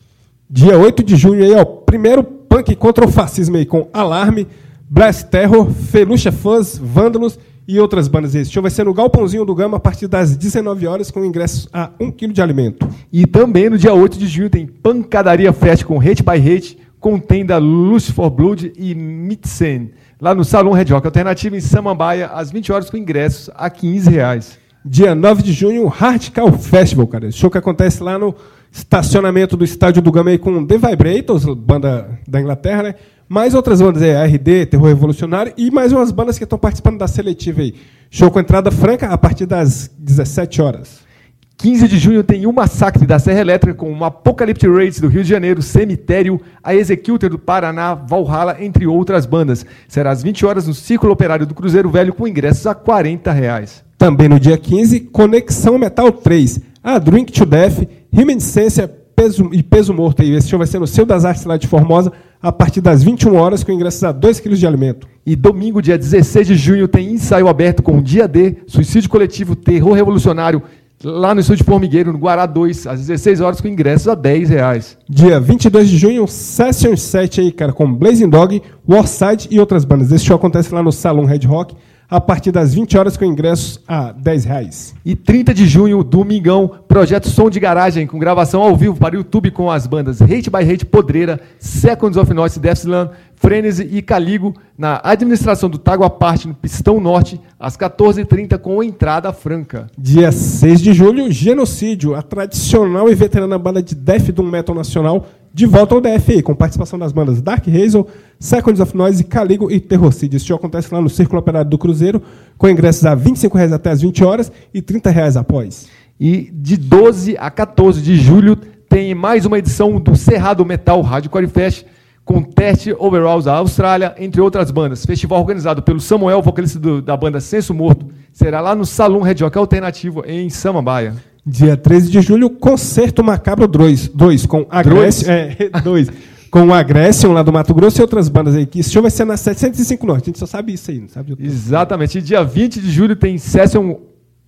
Dia 8 de junho aí, ó, primeiro punk contra o fascismo aí com Alarme, Blast Terror, Felucha Fãs, Vândalos e outras bandas. Esse show vai ser no Galpãozinho do Gama a partir das 19 horas com ingressos a 1 kg de alimento. E também no dia 8 de junho tem Pancadaria Fest com Hate by Hate, contém da Lucifer Blood e Mitzen, lá no Salão Red Rock Alternativo em Samambaia, às 20 horas com ingressos a 15 reais. Dia 9 de junho, Hardcore Festival, cara. Show que acontece lá no estacionamento do estádio do Gama aí com The Vibrators, banda da Inglaterra, né? Mais outras bandas aí, RD, Terror Revolucionário, e mais umas bandas que estão participando da seletiva aí. Show com entrada franca a partir das 17 horas. 15 de junho tem o Massacre da Serra Elétrica com o Apocalyptic Raids do Rio de Janeiro, Cemitério, a Executor do Paraná, Valhalla, entre outras bandas. Será às 20 horas no Círculo Operário do Cruzeiro Velho com ingressos a 40 reais. Também no dia 15, Conexão Metal 3, a Drink to Death, Reminiscência peso, e Peso Morto. aí. Esse show vai ser no Seu das Artes lá de Formosa, a partir das 21 horas, com ingressos a 2 kg de alimento. E domingo, dia 16 de junho, tem ensaio aberto com o Dia D, Suicídio Coletivo, Terror Revolucionário, lá no Estúdio Formigueiro, no Guará 2, às 16 horas, com ingressos a 10 reais. Dia 22 de junho, Session 7 aí, cara, com Blazing Dog, Warside e outras bandas. Esse show acontece lá no Salão Red Rock, a partir das 20 horas, com ingressos a 10 reais. E 30 de junho, domingão, projeto Som de Garagem, com gravação ao vivo para o YouTube com as bandas Hate by Hate, Podreira, Seconds of Noise, Deathsland, Frenzy e Caligo, na administração do Tágua Parte, no Pistão Norte, às 14h30, com entrada franca. Dia 6 de julho, Genocídio, a tradicional e veterana banda de death do metal nacional, de volta ao DF, com participação das bandas Dark Hazel, Seconds of Noise, Caligo e Terrorcid. Esse show acontece lá no Círculo Operário do Cruzeiro, com ingressos a 25 reais até as 20 horas e 30 reais após. E de 12 a 14 de julho tem mais uma edição do Cerrado Metal Hardcore Fest com teste overalls da Austrália, entre outras bandas. Festival organizado pelo Samuel, vocalista do- da banda Senso Morto. Será lá no Salão Red Rock Alternativo, em Samambaia. Dia 13 de julho, Concerto Macabro 2, 2 com Agression, é, 2, com Agression lá do Mato Grosso e outras bandas aí. Que esse show vai ser na 705 Norte. A gente só sabe isso aí, não sabe? Exatamente. E dia 20 de julho tem Session,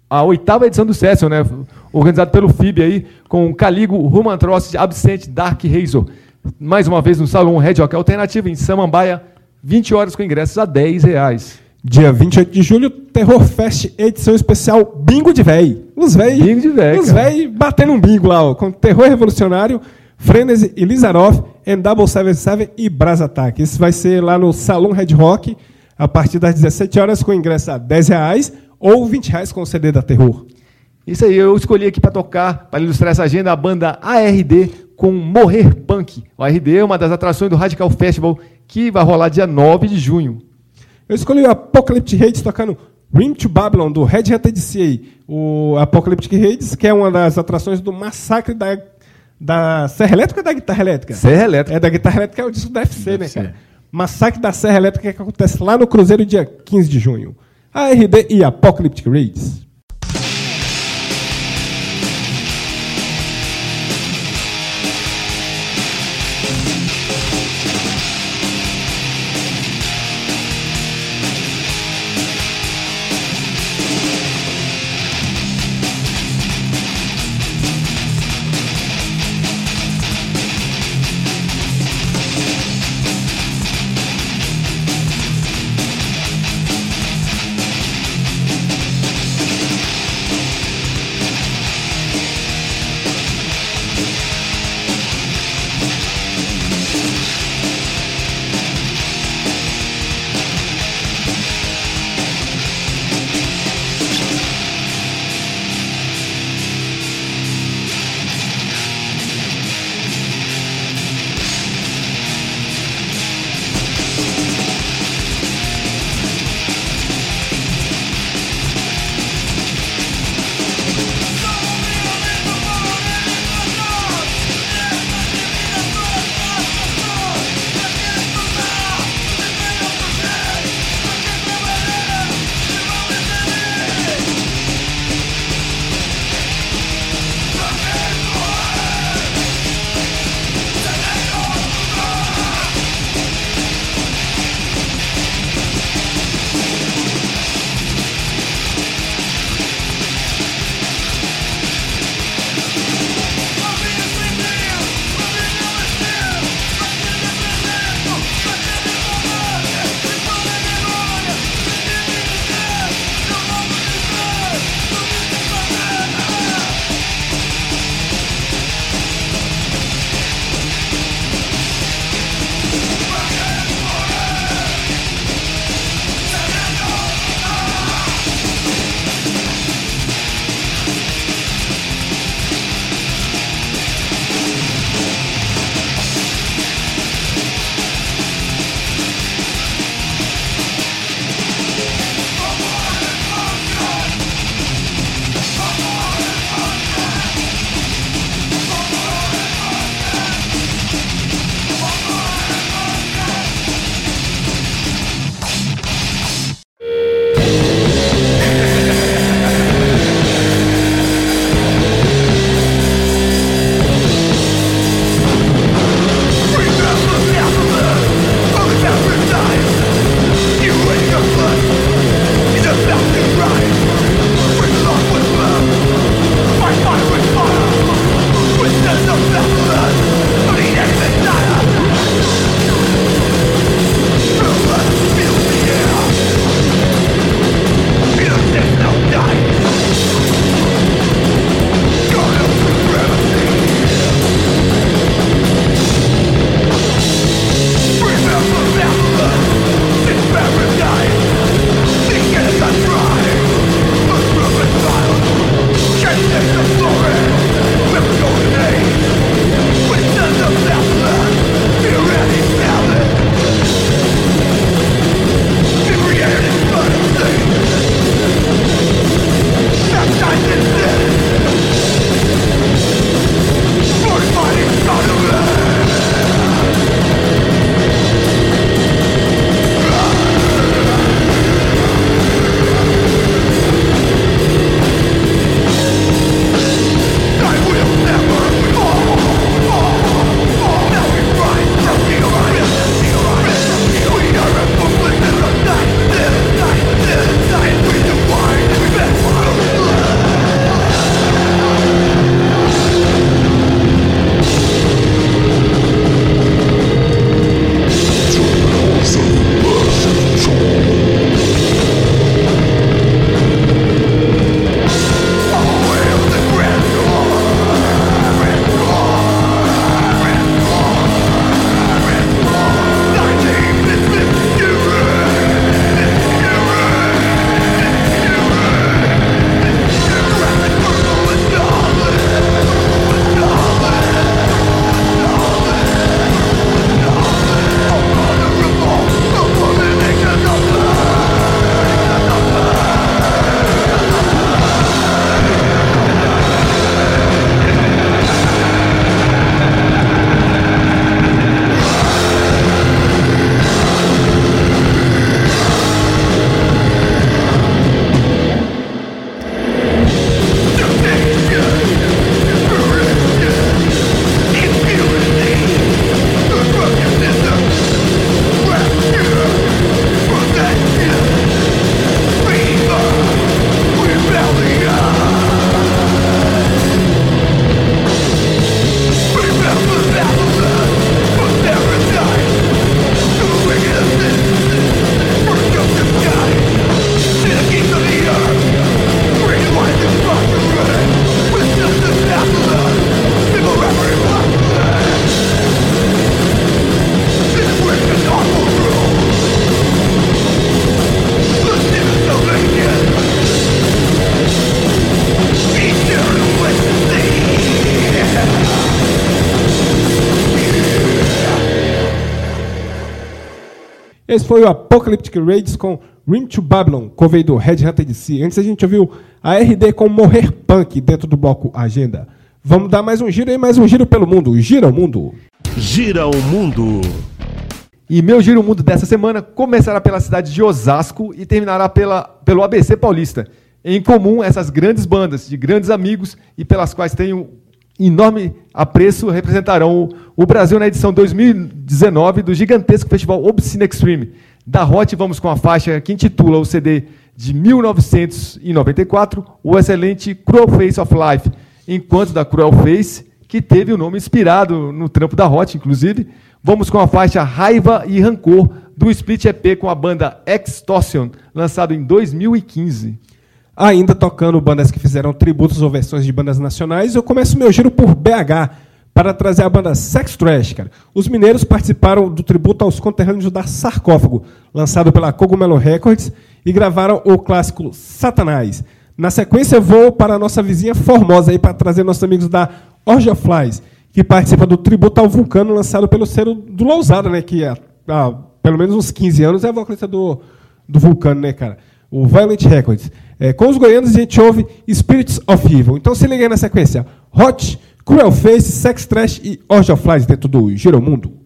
a oitava edição do Session, né? organizado pelo FIB aí, com Caligo, Roman Atrocity, Absent, Dark Razor. Mais uma vez no Salão Red Rock Alternativo, em Samambaia, 20 horas com ingressos a 10 reais. Dia 28 de julho, Terror Fest, edição especial Bingo de Véi. Os véi. Bingo de véi, Os cara. véi batendo um bingo lá, ó, com Terror Revolucionário, Frenzy e Lizarov, and Double 77 e Brás Attack. Isso vai ser lá no Salão Red Rock, a partir das 17 horas, com ingresso a 10 reais ou 20 reais com o CD da Terror. Isso aí, eu escolhi aqui para tocar, para ilustrar essa agenda, a banda ARD com Morrer Punk. O ARD é uma das atrações do Radical Festival, que vai rolar dia 9 de junho. Eu escolhi o Apocalyptic Hades tocando Rim to Babylon, do Red Hat DC. aí. O Apocalyptic Hades, que é uma das atrações do massacre da, da Serra Elétrica ou da Guitarra Elétrica? Serra Elétrica. É da Guitarra Elétrica, é o disco da FC, né, cara? Massacre da Serra Elétrica que acontece lá no Cruzeiro, dia 15 de junho. ARD e Apocalyptic Hades. Foi o Apocalyptic Raids com Rim to Babylon, cover do Red Hunter DC. Antes a gente ouviu a RD com Morrer Punk dentro do bloco Agenda. Vamos dar mais um giro aí, mais um giro pelo mundo. Gira o mundo. Gira o mundo. E meu giro mundo dessa semana começará pela cidade de Osasco e terminará pela, pelo ABC Paulista. Em comum, essas grandes bandas de grandes amigos e pelas quais tenho enorme apreço representarão o, Brasil na edição 2019 do gigantesco festival Obscene Extreme. Da Hot, vamos com a faixa que intitula o CD de 1994, o excelente Cruel Face of Life, enquanto da Cruel Face, que teve o nome inspirado no trampo da Hot, inclusive, vamos com a faixa Raiva e Rancor do Split EP com a banda Extortion, lançado em 2015. Ainda tocando bandas que fizeram tributos ou versões de bandas nacionais, eu começo meu giro por BH para trazer a banda Sex Trash, cara. Os mineiros participaram do tributo aos conterrâneos da Sarcófago, lançado pela Cogumelo Records, e gravaram o clássico Satanás. Na sequência, vou para a nossa vizinha Formosa aí para trazer nossos amigos da Orgia Flies, que participa do tributo ao Vulcano lançado pelo selo do Lousada, né, que há, há pelo menos uns 15 anos é vocalista do, do Vulcano, né, cara? O Violent Records. É, com os goianos a gente ouve Spirits of Evil. Então se liga aí na sequência. Hot, Cruel Face, Sex Trash e Orgy of Flies dentro do Giromundo.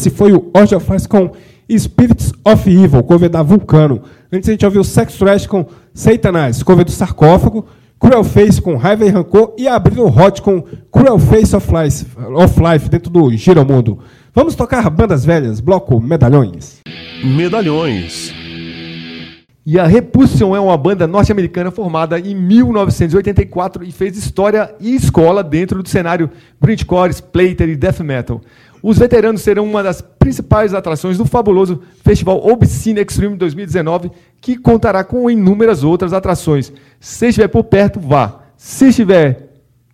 Esse foi o Orgy of Flies com Spirits of Evil, cover da Vulcano. Antes a gente ouviu Sex Trash com Satanize, cover do Sarcófago. Cruel Face com Raiva e Rancor. E abrindo Hot com Cruel Face of Life, of Life dentro do Giromundo. Vamos tocar bandas velhas, bloco Medalhões. Medalhões. E a Repulsion é uma banda norte-americana formada em 1984 e fez história e escola dentro do cenário Britcore, Splater e Death Metal. Os veteranos serão uma das principais atrações do fabuloso Festival Obscene Extreme 2019, que contará com inúmeras outras atrações. Se estiver por perto, vá. Se estiver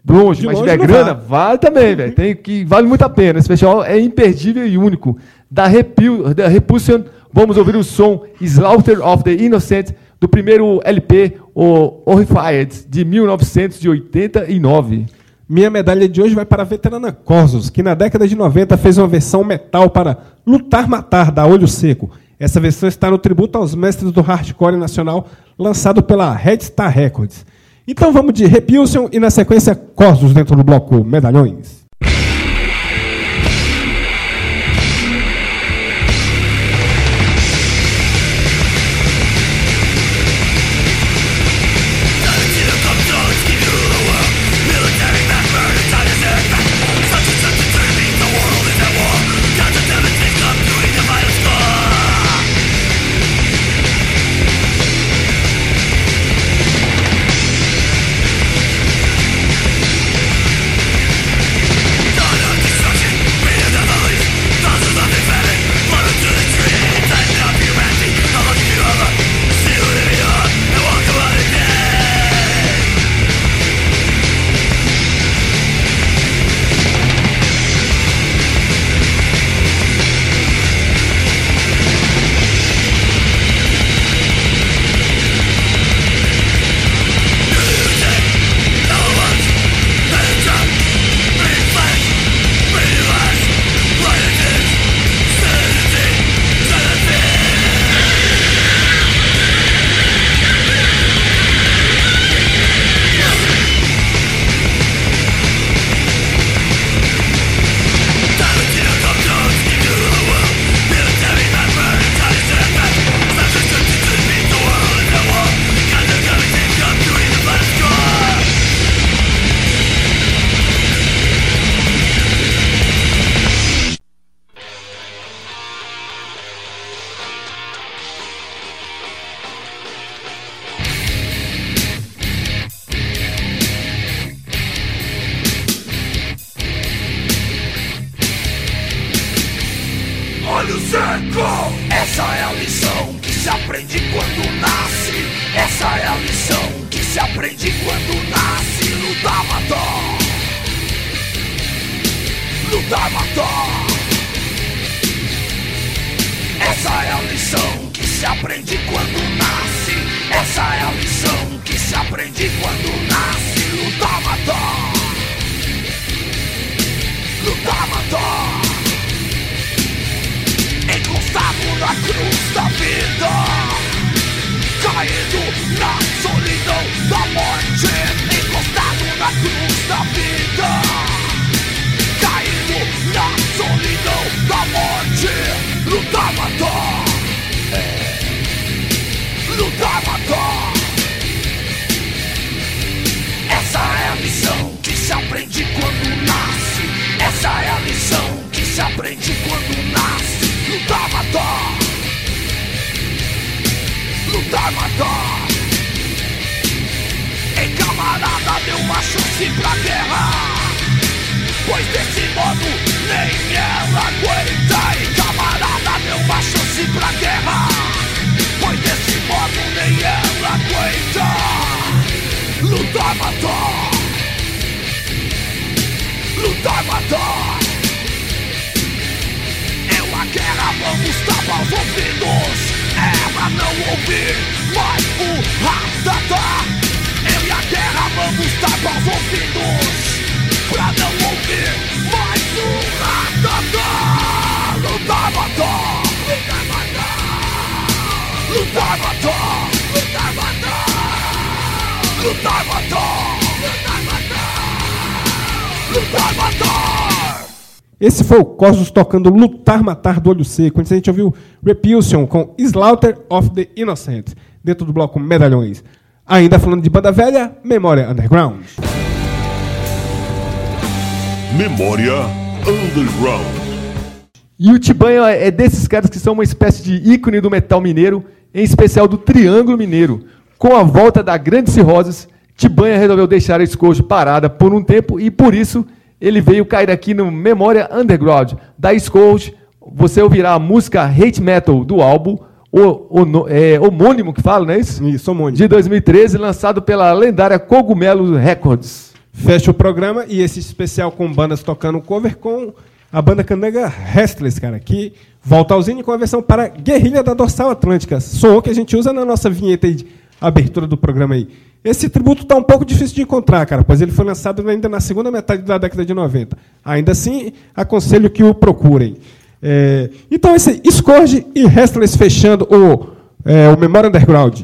longe, De mas longe tiver grana, vá. vá também, velho. Tem que vale muito a pena. Esse festival é imperdível e único. Da, Repul da Repulsion, vamos ouvir o som Slaughter of the Innocent do primeiro LP, o Horrified, de 1989. Minha medalha de hoje vai para a veterana Corsos, que na década de 90 fez uma versão metal para Lutar Matar, da Olho Seco. Essa versão está no tributo aos mestres do hardcore nacional, lançado pela Red Star Records. Então vamos de Repulsion e na sequência Corsos dentro do bloco Medalhões. Esse foi o Cosmos tocando Lutar Matar do Olho Seco. Antes a gente ouviu Repulsion com Slaughter of the Innocent, dentro do bloco Medalhões. Ainda falando de banda velha, Memória Underground. Memória Underground. E o Tibanha é desses caras que são uma espécie de ícone do metal mineiro, em especial do Triângulo Mineiro. Com a volta da Grande Cirroses, Tibanha resolveu deixar a Scourge parada por um tempo e por isso ele veio cair aqui no Memória Underground da Scourge. Você ouvirá a música Hate Metal do álbum o, o, é, homônimo que fala, não é isso? Isso, homônimo. De 2013, lançado pela lendária Cogumelo Records. Fecha o programa e esse especial com bandas tocando cover com a banda canega Restless, cara, que volta ao Zine com a versão para Guerrilha da Dorsal Atlântica, som que a gente usa na nossa vinheta de abertura do programa aí. Esse tributo está um pouco difícil de encontrar, cara, pois ele foi lançado ainda na segunda metade da década de 90. Ainda assim, aconselho que o procurem. É, então, esse Scourge e Restless fechando o, é, o Memória Underground.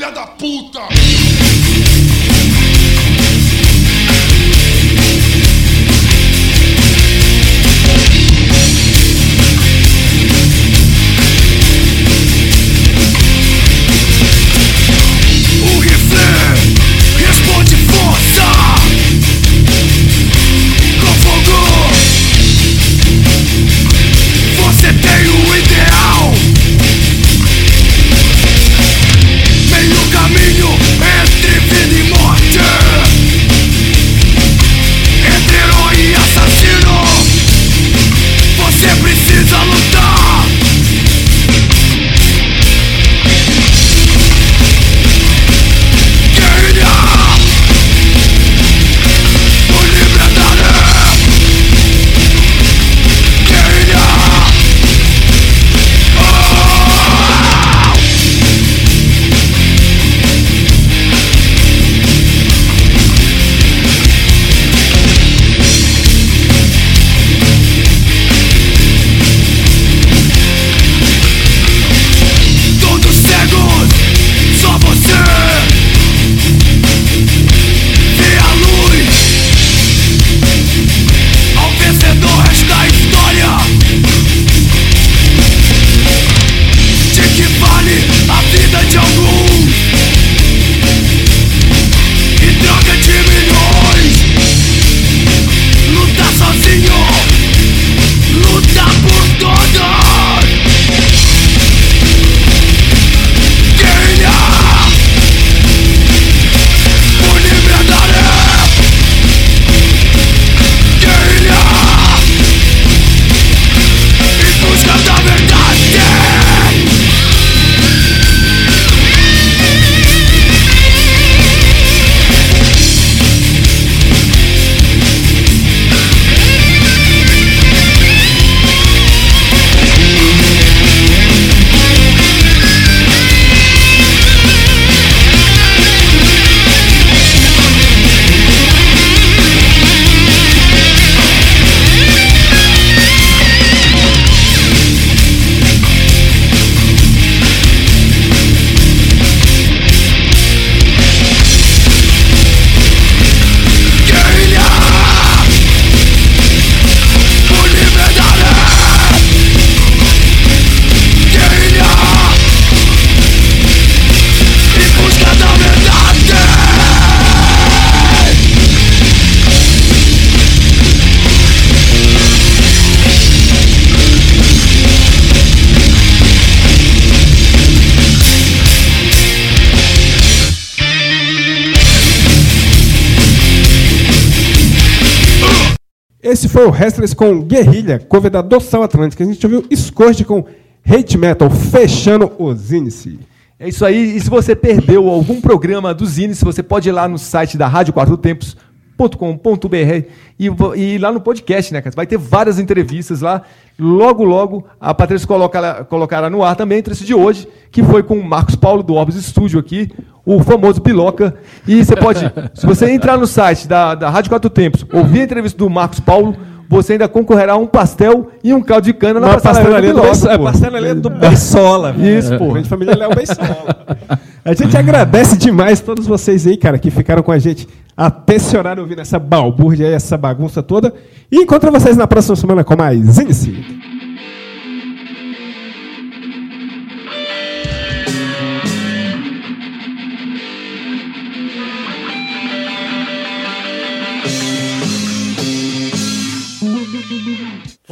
Filha da puta! O Restless com Guerrilha, cover da Doção Atlântica. A gente ouviu Scourge com Hate Metal, fechando o Zinice. É isso aí. E se você perdeu algum programa do Zines, você pode ir lá no site da Rádio Quatro Tempos .com.br e, e lá no podcast, né, cara? Vai ter várias entrevistas lá. Logo, logo, a Patrícia coloca, colocará no ar também a entrevista de hoje, que foi com o Marcos Paulo do Orbis Studio aqui, o famoso Piloca. E você pode, se você entrar no site da, da Rádio Quatro Tempos, ouvir a entrevista do Marcos Paulo, você ainda concorrerá a um pastel e um caldo de cana na Uma pastelaria do, Beisola, pô. pastelaria do Beisola. Isso, pô. Grande família Léo Beisola. A gente agradece demais todos vocês aí, cara, que ficaram com a gente até esse horário ouvindo essa balbúrdia aí, essa bagunça toda. E encontro vocês na próxima semana com mais Inici.